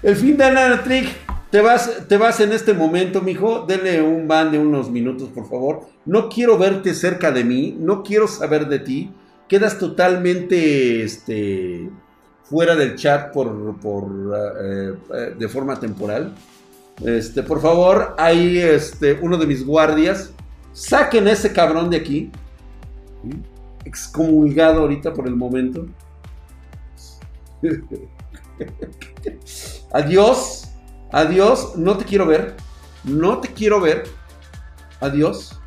el fin de Nanatrick, te vas, te vas en este momento, mijo, denle un ban de unos minutos, por favor. No quiero verte cerca de mí, no quiero saber de ti quedas totalmente este, fuera del chat por, eh, eh, de forma temporal. Este, por favor, ahí este, uno de mis guardias, saquen a ese cabrón de aquí. Excomulgado ahorita por el momento. adiós, adiós, no te quiero ver, no te quiero ver. Adiós.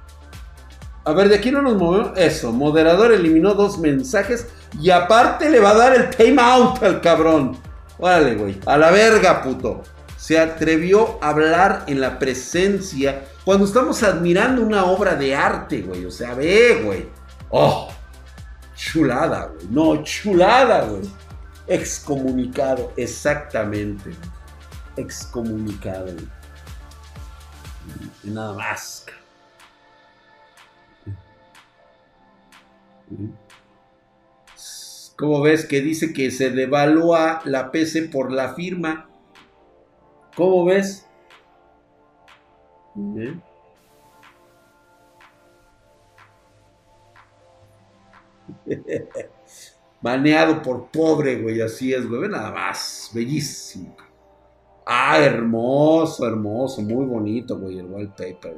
A ver, de aquí no nos movemos. Eso, moderador eliminó dos mensajes y aparte le va a dar el timeout al cabrón. Órale, güey. A la verga, puto. Se atrevió a hablar en la presencia cuando estamos admirando una obra de arte, güey. O sea, ve, güey. Oh, chulada, güey. No, chulada, güey. Excomunicado, exactamente. Excomunicado. Nada más. ¿Cómo ves que dice que se devalúa la PC por la firma? ¿Cómo ves? Baneado por pobre, güey, así es, güey, nada más, bellísimo. Ah, hermoso, hermoso, muy bonito, güey, el wallpaper.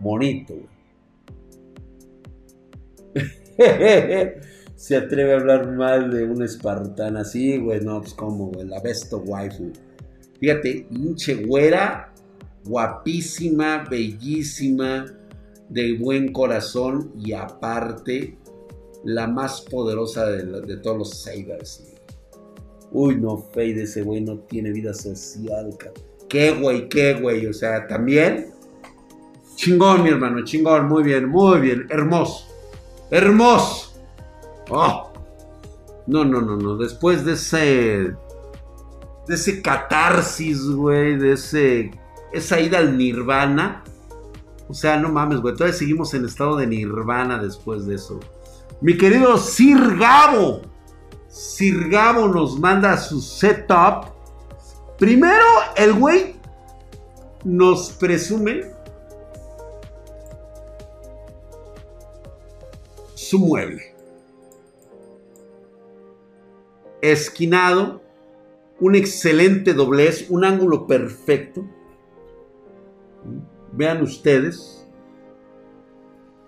Bonito, güey. Se atreve a hablar mal de un espartana así, güey. No, pues como, güey, la besto waifu. Fíjate, hinche güera, guapísima, bellísima, de buen corazón y aparte, la más poderosa de, todos los Sabers. Uy, no, Fade, ese güey no tiene vida social, cabrón. ¿Qué, güey? ¿Qué, güey? O sea, también. Chingón, mi hermano, chingón. Muy bien, muy bien. Hermoso. Hermoso. Oh. No, no, no, no. Después de ese. De ese catarsis, güey. De ese. Esa ida al nirvana. O sea, no mames, güey. Todavía seguimos en estado de nirvana después de eso. Mi querido Sir Gabo. Sir Gabo nos manda su setup. Primero, el güey nos presume su mueble. Esquinado, un excelente doblez, un ángulo perfecto. Vean ustedes.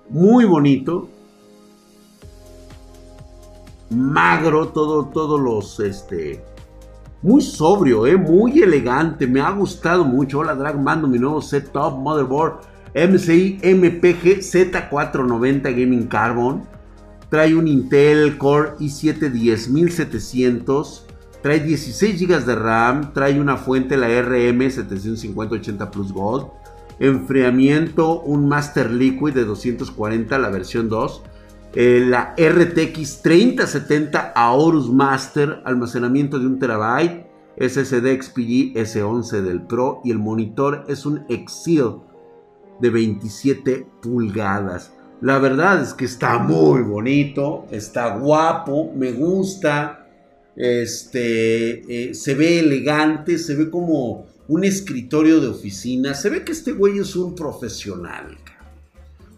Muy bonito magro, todo, todos los, este, muy sobrio, eh, muy elegante, me ha gustado mucho. Hola Drag, mando mi nuevo setup motherboard MCI MPG Z490 Gaming Carbon. Trae un Intel Core i7 10700. Trae 16 GB de RAM. Trae una fuente, la RM 75080 Plus Gold. Enfriamiento, un Master Liquid de 240, la versión 2 eh, la RTX 3070 Aorus Master, almacenamiento de 1 terabyte, SSD XPG S11 del Pro y el monitor es un Exil de 27 pulgadas. La verdad es que está muy bonito, está guapo, me gusta, este, eh, se ve elegante, se ve como un escritorio de oficina, se ve que este güey es un profesional.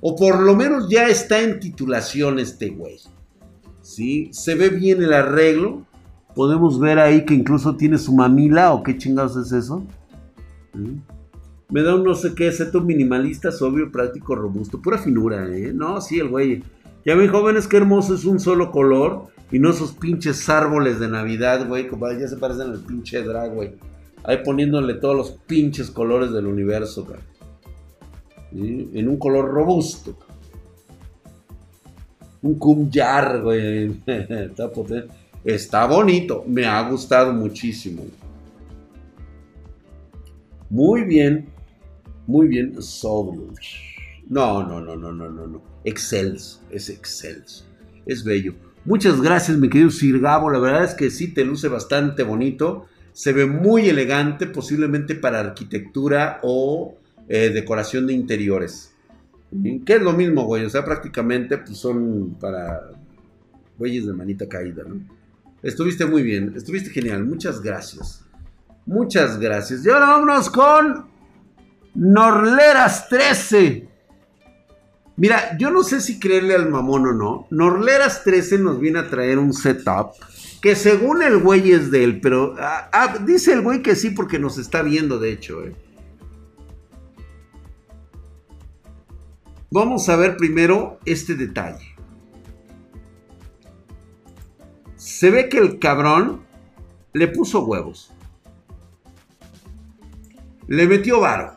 O por lo menos ya está en titulación este güey. ¿Sí? Se ve bien el arreglo. Podemos ver ahí que incluso tiene su mamila o qué chingados es eso. Me da un no sé qué, seto minimalista, sobrio, práctico, robusto. Pura finura, ¿eh? No, sí, el güey. Ya ven, jóvenes, qué hermoso es un solo color. Y no esos pinches árboles de Navidad, güey. Como ya se parecen al pinche drag, güey. Ahí poniéndole todos los pinches colores del universo, en un color robusto. Un kumyar, güey. Está, bonito. Me ha gustado muchísimo. Muy bien. Muy bien. Sobrio. No, no, no, no, no, no, no. Excelso. Es excelso. Es bello. Muchas gracias, mi querido Sir Gabo. La verdad es que sí te luce bastante bonito. Se ve muy elegante, posiblemente para arquitectura o eh, decoración de interiores. Que es lo mismo, güey. O sea, prácticamente pues, son para güeyes de manita caída, ¿no? Estuviste muy bien, estuviste genial. Muchas gracias. Muchas gracias. Y ahora vámonos con Norleras 13. Mira, yo no sé si creerle al mamón o no. Norleras 13 nos viene a traer un setup que según el güey es de él, pero ah, ah, dice el güey que sí porque nos está viendo, de hecho. Eh. Vamos a ver primero este detalle. Se ve que el cabrón le puso huevos. Le metió varo.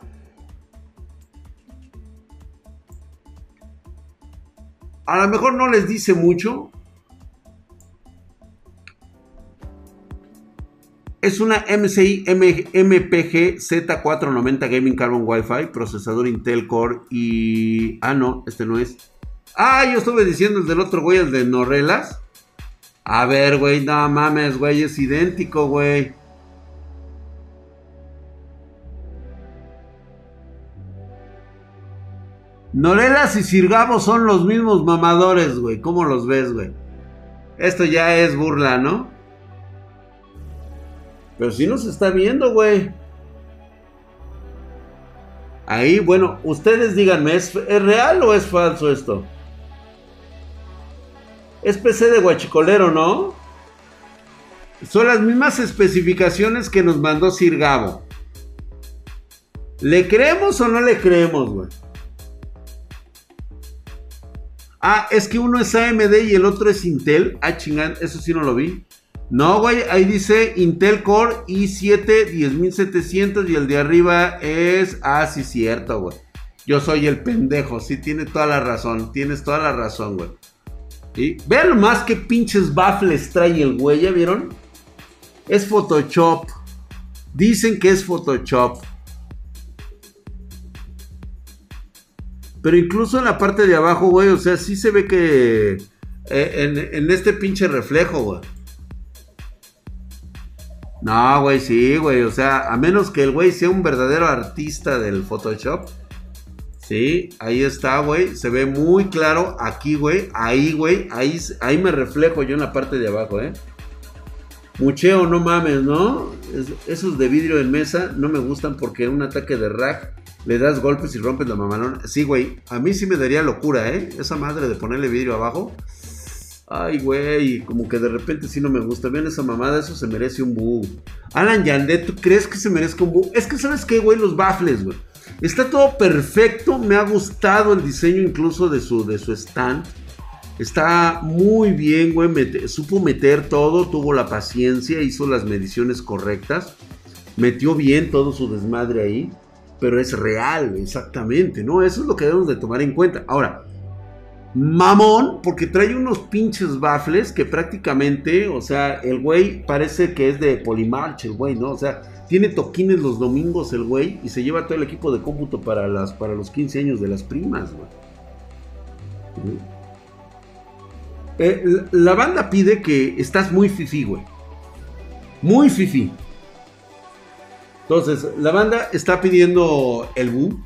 A lo mejor no les dice mucho, Es una MSI MPG Z490 Gaming Carbon Wi-Fi, procesador Intel Core y... Ah, no, este no es. Ah, yo estuve diciendo el del otro güey, el de Norrelas. A ver, güey, no mames, güey, es idéntico, güey. Norelas y Sirgabo son los mismos mamadores, güey. ¿Cómo los ves, güey? Esto ya es burla, ¿no? Pero si nos está viendo, güey. Ahí, bueno, ustedes díganme, ¿es, real o es falso esto? Es PC de guachicolero, ¿no? Son las mismas especificaciones que nos mandó Sir Gabo. ¿Le creemos o no le creemos, güey? Ah, es que uno es AMD y el otro es Intel. Ah, chingada, eso sí no lo vi. No, güey, ahí dice Intel Core i7 10700 y el de arriba es... Ah, sí, cierto, güey. Yo soy el pendejo, sí, tiene toda la razón, tienes toda la razón, güey. ¿Sí? Vean más que pinches baffles trae el güey, ¿ya vieron? Es Photoshop. Dicen que es Photoshop. Pero incluso en la parte de abajo, güey, o sea, sí se ve que... Eh, en, este pinche reflejo, güey. No, güey, sí, güey. O sea, a menos que el güey sea un verdadero artista del Photoshop. Sí, ahí está, güey. Se ve muy claro aquí, güey. Ahí, güey. Ahí, ahí me reflejo yo en la parte de abajo, ¿eh? Mucheo, no mames, ¿no? esos de vidrio en mesa no me gustan porque un ataque de rack le das golpes y rompes la mamalona. Sí, güey, a mí sí me daría locura, ¿eh? Esa madre de ponerle vidrio abajo. Ay, güey, como que de repente sí no me gusta. Vean esa mamada, eso se merece un bu. Alan Yandet, ¿tú crees que se merezca un bu? Es que, ¿sabes qué, güey? Los baffles, güey. Está todo perfecto. Me ha gustado el diseño incluso de su, de su stand. Está muy bien, güey. supo meter todo, tuvo la paciencia, hizo las mediciones correctas. Metió bien todo su desmadre ahí. Pero es real, exactamente, ¿no? Eso es lo que debemos de tomar en cuenta. Ahora, mamón, porque trae unos pinches baffles que prácticamente, o sea, el güey parece que es de Polimarch, el güey, ¿no? O sea, tiene toquines los domingos el güey y se lleva todo el equipo de cómputo para, las, para los 15 años de las primas, güey. Eh, la banda pide que estás muy fifi, güey. Muy fifi. Entonces, la banda está pidiendo el bu.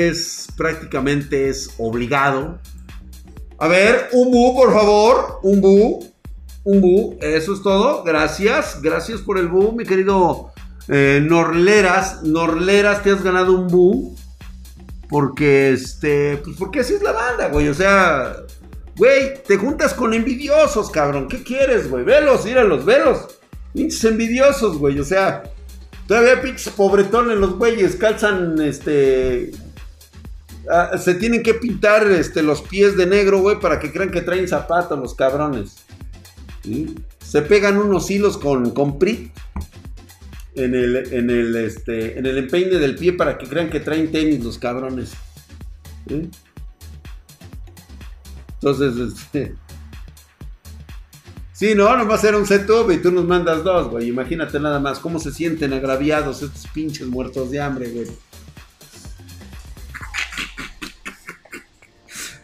Es prácticamente es obligado. A ver, un bu, por favor. Un bu. Un bu. Eso es todo. Gracias. Gracias por el bu, mi querido eh, Norleras. Norleras, te has ganado un bu. Porque, este, pues porque así es la banda, güey. O sea, Güey, te juntas con envidiosos, cabrón. ¿Qué quieres, güey? Velos, míralos, velos. Pinches envidiosos, güey. O sea, todavía pinches pobretones los güeyes. Calzan, este... Ah, se tienen que pintar este, los pies de negro, güey, para que crean que traen zapatos los cabrones. Se pegan unos hilos con, con en el, en, el, este, en el empeine del pie para que crean que traen tenis los cabrones. ¿Sí? Entonces, este. Sí, no, nomás era un setup y tú nos mandas dos, güey. Imagínate nada más cómo se sienten agraviados estos pinches muertos de hambre, güey.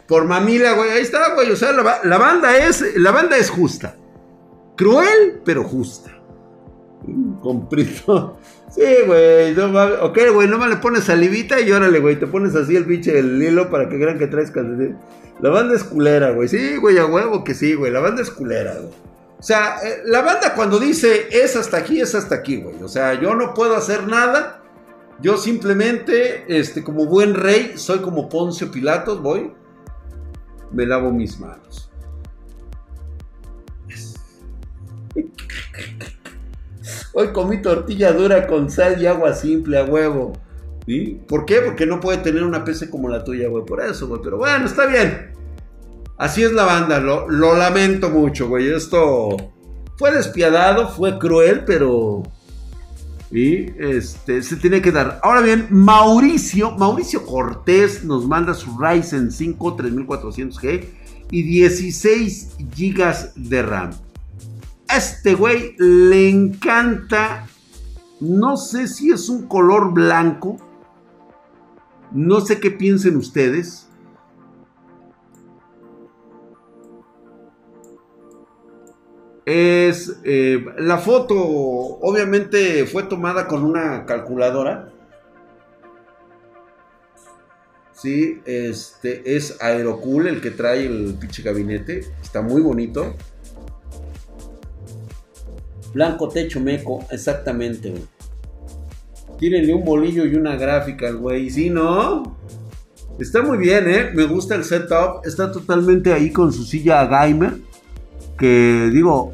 Por mamila, güey. Ahí está, güey. O sea, la, banda es. La banda es justa. Cruel, pero justa. Comprito. Sí, güey. ok, güey. Nomás le pones salivita y órale, güey. Te pones así el pinche el hilo para que crean que traes calcetín. La banda es culera, güey. Sí, güey, a huevo que sí, güey. La banda es culera, güey. O sea, eh, la banda cuando dice es hasta aquí, es hasta aquí, güey. O sea, yo no puedo hacer nada. Yo simplemente, este, como buen rey, soy como Poncio Pilatos, voy. Me lavo mis manos. Hoy comí tortilla dura con sal y agua simple a huevo. ¿Por qué? Porque no puede tener una PC como la tuya, güey. Por eso, güey. Pero bueno, está bien. Así es la banda. Lo, lamento mucho, güey. Esto fue despiadado, fue cruel, pero... Y este, se tiene que dar. Ahora bien, Mauricio, Mauricio Cortés nos manda su Ryzen 5 3400G y 16 GB de RAM. Este güey le encanta, no sé si es un color blanco, no sé qué piensen ustedes. Es eh, la foto, obviamente fue tomada con una calculadora. Sí, este es Aerocool el que trae el pinche gabinete. Está muy bonito. Blanco techo meco, exactamente, Tírenle un bolillo y una gráfica güey. ¿Sí, no? Está muy bien, ¿eh? Me gusta el setup. Está totalmente ahí con su silla gamer. Que digo,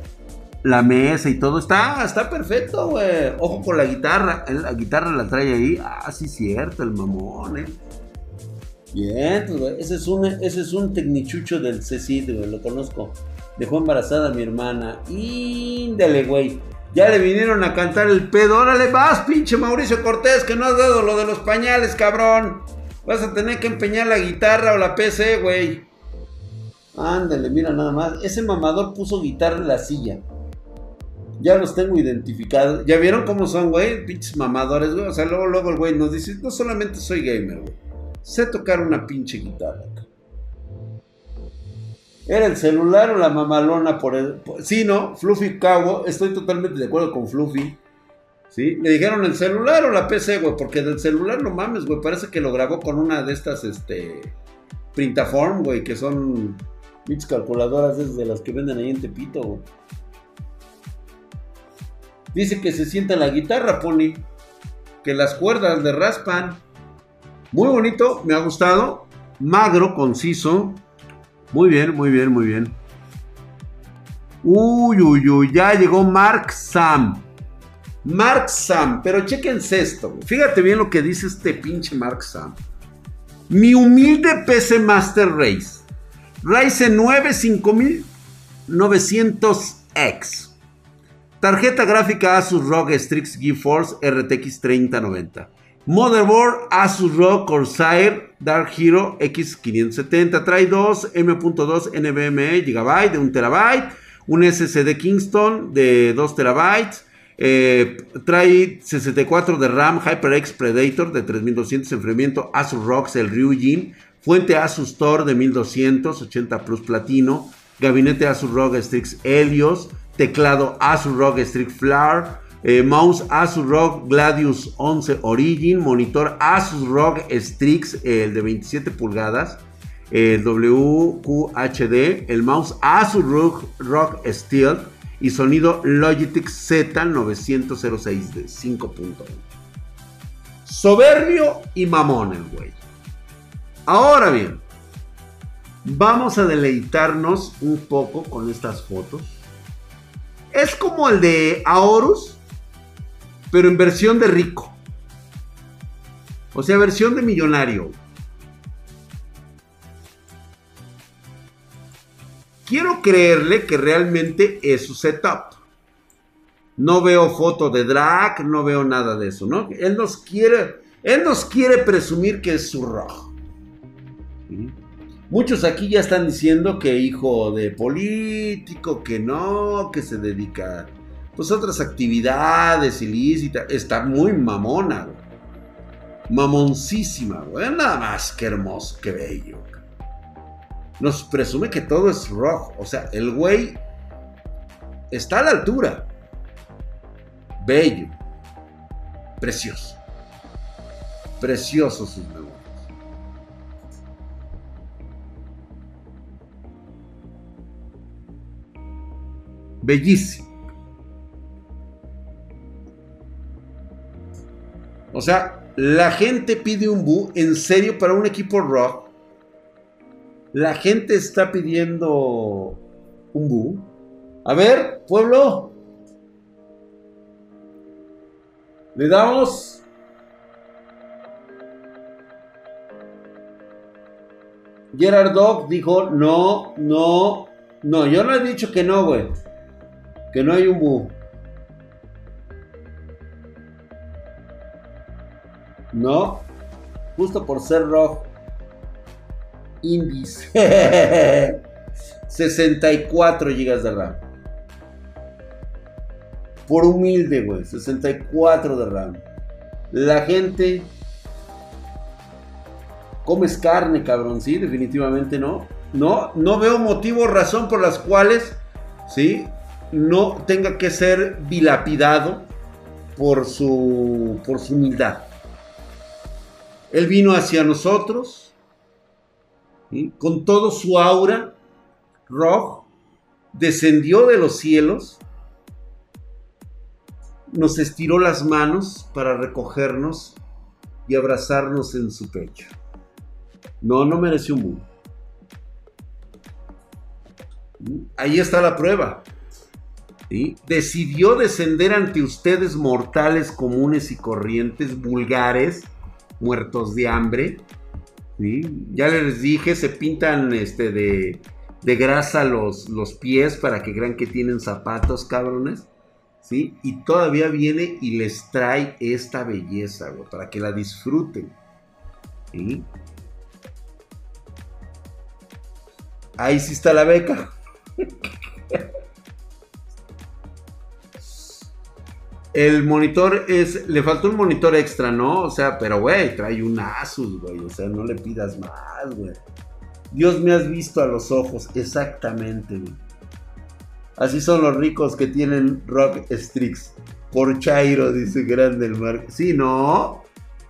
la mesa y todo. Está, está perfecto, güey. Ojo con la guitarra. La guitarra la trae ahí. Ah, sí, cierto, el mamón, eh. Bien, pues, güey. Ese es un, ese es un tecnichucho del CECID, güey. Lo conozco. Dejó embarazada a mi hermana. Índale, güey. Ya le vinieron a cantar el pedo. Órale, vas, pinche Mauricio Cortés, que no has dado lo de los pañales, cabrón. Vas a tener que empeñar la guitarra o la PC, güey. Ándale, mira nada más. Ese mamador puso guitarra en la silla. Ya los tengo identificados. ¿Ya vieron cómo son, güey? Pinches mamadores, güey. O sea, luego, luego el güey nos dice, no solamente soy gamer, güey. Sé tocar una pinche guitarra. ¿Era el celular o la mamalona por el...? sí, ¿no? Fluffy Cago. Estoy totalmente de acuerdo con Fluffy. ¿Sí? Le dijeron el celular o la PC, güey. Porque del celular no mames, güey. Parece que lo grabó con una de estas, este... Printaform, güey. Que son... Pinches calculadoras desde las que venden ahí en Tepito, güey. Dice que se sienta la guitarra, Pony. Que las cuerdas le raspan. Muy bonito, me ha gustado. Magro, conciso. Muy bien, muy bien, muy bien. Uy, uy, uy, ya llegó Mark Sam. Mark Sam, pero chequense esto. Fíjate bien lo que dice este pinche Mark Sam. Mi humilde PC Master Race. Ryzen 9 5900X. Tarjeta gráfica Asus ROG Strix GeForce RTX 3090. Motherboard Asus ROG Corsair Dark Hero X570. Trae dos M.2 NVMe GB de 1 TB. Un SSD Kingston de 2 TB. Eh, trae 64 de RAM HyperX Predator de 3200 enfriamiento Asus ROG el Ryujin. Fuente Asus Tor de 1200 80 Plus Platino. Gabinete Asus ROG Strix Helios teclado Asus ROG Strix Flare, eh, mouse Asus ROG Gladius 11 Origin, monitor Asus ROG Strix, el de 27 pulgadas, el WQHD, el mouse Asus ROG, ROG Steel y sonido Logitech Z906 de 5.1. Soberbio y mamón el güey. Ahora bien, vamos a deleitarnos un poco con estas fotos. Es como el de Aorus, pero en versión de rico. O sea, versión de millonario. Quiero creerle que realmente es su setup. No veo foto de drag, no veo nada de eso, ¿no? Él nos quiere, él nos quiere presumir que es su rojo. Muchos aquí ya están diciendo que hijo de político, que no, que se dedica pues a otras actividades ilícitas. Está muy mamona, güey. Mamoncísima, güey. Nada más que hermoso, que bello. Nos presume que todo es rojo. O sea, el güey está a la altura. Bello. Precioso. Precioso sus Bellísimo. O sea, la gente pide un bu en serio para un equipo rock. La gente está pidiendo un bu. A ver, pueblo. Le damos. Gerard Dog dijo, no, no, no, yo no he dicho que no, güey que no hay bu. No, justo por ser rojo. Índice. 64 GB de RAM. Por humilde, güey. 64 de RAM. La gente. Comes carne, cabrón. Sí, definitivamente no. No, no veo motivo, razón por las cuales. Sí, no tenga que ser dilapidado por su, por su humildad. Él vino hacia nosotros con todo su aura rojo, descendió de los cielos, nos estiró las manos para recogernos y abrazarnos en su pecho. No, no mereció un mundo. Ahí está la prueba. Decidió descender ante ustedes mortales comunes y corrientes, vulgares, muertos de hambre. Ya les dije, se pintan este, de, de grasa los, los, pies para que crean que tienen zapatos, cabrones. ¿Sí? Y todavía viene y les trae esta belleza, para que la disfruten. Ahí sí está la beca. El monitor es. Le faltó un monitor extra, ¿no? O sea, pero güey, trae un Asus, güey. O sea, no le pidas más, güey. Dios me has visto a los ojos. Exactamente, güey. Así son los ricos que tienen Rock Strix. Por Chairo, dice Grande el Mark. Sí, no.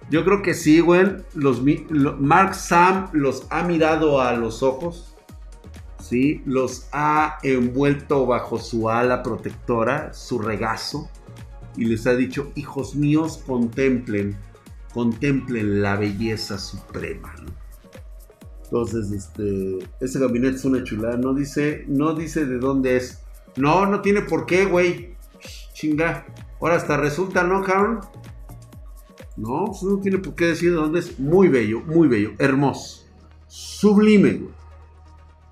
Yo creo que sí, güey. Los, Mark Sam los ha mirado a los ojos. Sí, los ha envuelto bajo su ala protectora, su regazo y les ha dicho, hijos míos, contemplen, contemplen la belleza suprema. Entonces, este, ese gabinete es una chulada. No dice, no dice de dónde es. No, no tiene por qué, güey. Chinga. Ahora hasta resulta, ¿no, cabrón? No, pues no tiene por qué decir de dónde es. Muy bello, muy bello, hermoso. Sublime, güey.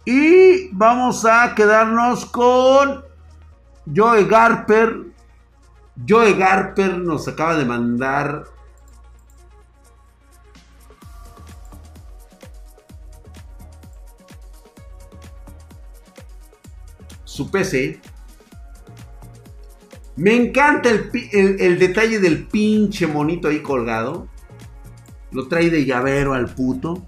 Y vamos a quedarnos con Joe Garper Joe Garper nos acaba de mandar su PC. Me encanta el, el, detalle del pinche monito ahí colgado. Lo trae de llavero al puto.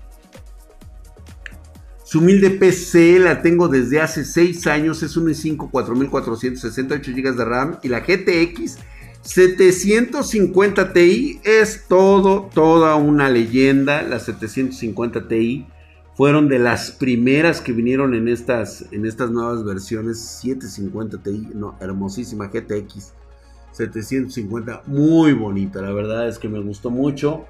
Su humilde PC la tengo desde hace 6 años, es un i5 4468 GB de RAM y la GTX 750 Ti es todo, toda una leyenda. Las 750 Ti fueron de las primeras que vinieron en estas, en estas nuevas versiones. 750 Ti, no, hermosísima GTX 750, muy bonita, la verdad es que me gustó mucho.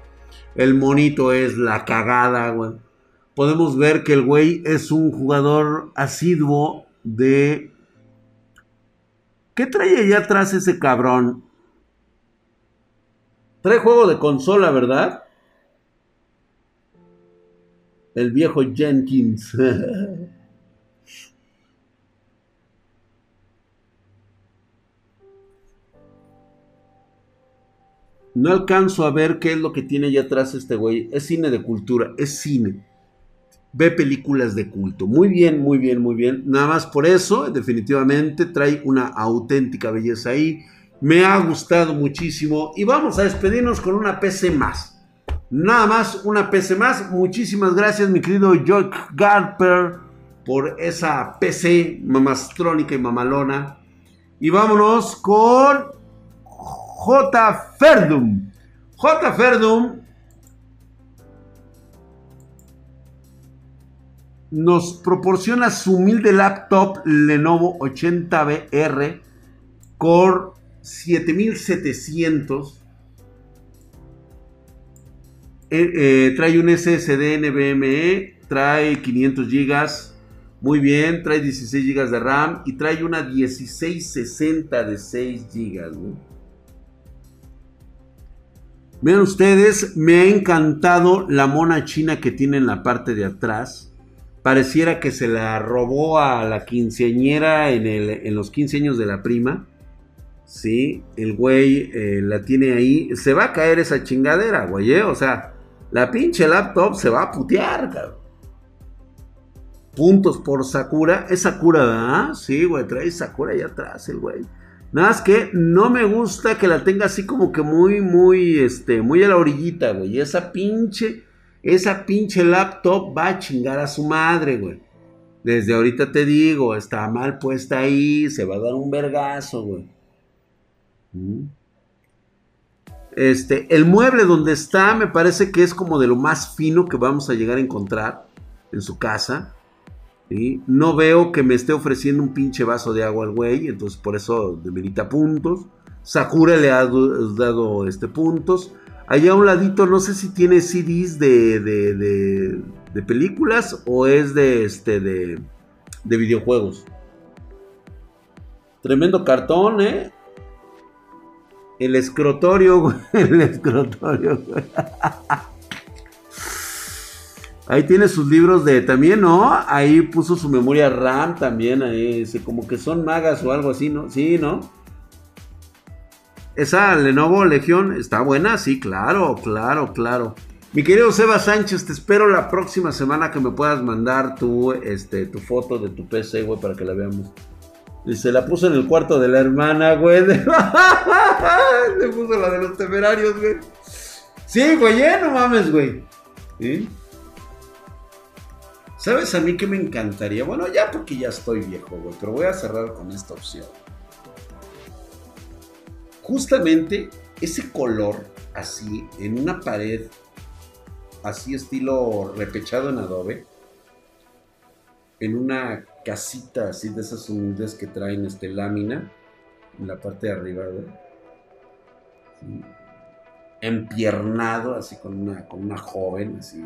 El monito es la cagada, güey podemos ver que el güey es un jugador asiduo de... ¿Qué trae allá atrás ese cabrón? Trae juego de consola, ¿verdad? El viejo Jenkins. no alcanzo a ver qué es lo que tiene allá atrás este güey. Es cine de cultura, es cine ve películas de culto. Muy bien, muy bien, muy bien. Nada más por eso, definitivamente trae una auténtica belleza ahí. Me ha gustado muchísimo. Y vamos a despedirnos con una PC más. Nada más una PC más. Muchísimas gracias, mi querido Jock Garper, por esa PC mamastrónica y mamalona. Y vámonos con J. Ferdum. J. Ferdum nos proporciona su humilde laptop Lenovo 80BR Core 7700. Eh, eh, trae un SSD NVMe, trae 500 GB, muy bien, trae 16 GB de RAM y trae una 1660 de 6 GB. Vean ustedes, me ha encantado la mona china que tiene en la parte de atrás pareciera que se la robó a la quinceañera en, en los 15 años de la prima. Sí, el güey eh, la tiene ahí. Se va a caer esa chingadera, güey. ¿eh? O sea, la pinche laptop se va a putear, cabrón. Puntos por Sakura. Es Sakura, ¿verdad? Sí, güey, trae Sakura allá atrás el güey. Nada más que no me gusta que la tenga así como que muy, muy, este, muy a la orillita, güey. Esa pinche esa pinche laptop va a chingar a su madre, güey. Desde ahorita te digo, está mal puesta ahí, se va a dar un vergazo, güey. Mm. Este, el mueble donde está me parece que es como de lo más fino que vamos a llegar a encontrar en su casa. No veo que me esté ofreciendo un pinche vaso de agua al güey, entonces por eso demerita puntos. Sakura le ha dado este, puntos. Allá a un ladito, no sé si tiene CDs de, de, películas o es de, este, de, videojuegos. Tremendo cartón, ¿eh? El escrotorio, güey. El escrotorio, güey. Ahí tiene sus libros de también, ¿no? Ahí puso su memoria RAM también, ahí, como que son magas o algo así, ¿no? Sí, ¿no? Esa Lenovo Legión está buena, sí, claro, claro, claro. Mi querido Seba Sánchez, te espero la próxima semana que me puedas mandar tu, este, tu foto de tu PC, güey, para que la veamos. Y se la puso en el cuarto de la hermana, güey. Le puso la de los temerarios, güey. Sí, güey, ¿eh? no mames, güey. ¿Sabes a mí que me encantaría? Bueno, ya porque ya estoy viejo, güey, pero voy a cerrar con esta opción. Justamente ese color así en una pared así estilo repechado en adobe en una casita así de esas unidades que traen este lámina en la parte de arriba. Empiernado así con una con una joven así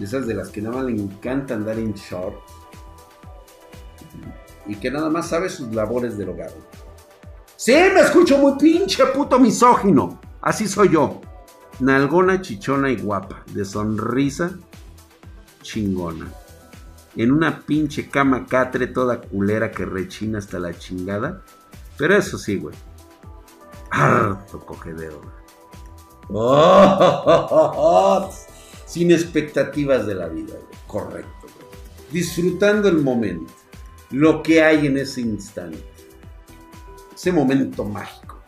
esas de las que nada más le encanta andar en short. Y que nada más sabe sus labores del hogar. Sí, me escucho muy pinche puto misógino. Así soy yo. Nalgona, chichona y guapa. De sonrisa chingona. En una pinche cama catre toda culera que rechina hasta la chingada. Pero eso sí, güey. Harto cogedero. Oh, sin expectativas de la vida, correcto. Disfrutando el momento, lo que hay en ese instante, ese momento mágico.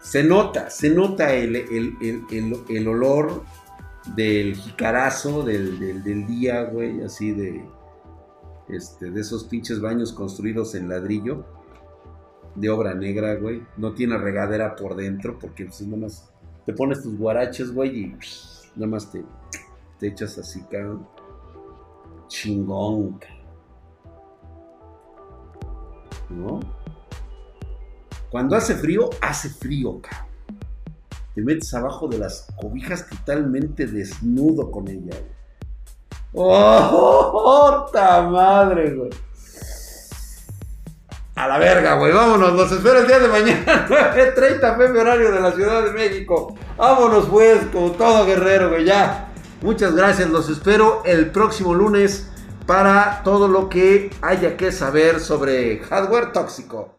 Se nota, se nota el, el, olor del jicarazo del, del, día, güey, así de, este, de esos pinches baños construidos en ladrillo, de obra negra, güey. No tiene regadera por dentro, porque pues, nada más te pones tus guaraches, güey, y nada más te, te echas así, cabrón. Chingón, ¿No? Cuando hace frío, hace frío, cabrón. Te metes abajo de las cobijas totalmente desnudo con ella. ¡Oh, ¡Oh, madre, güey! A la verga, güey. Vámonos. Los espero el día de mañana. 9.30 pm horario de la Ciudad de México. Vámonos, pues, como todo guerrero, güey. Ya. Muchas gracias. Los espero el próximo lunes para todo lo que haya que saber sobre hardware tóxico.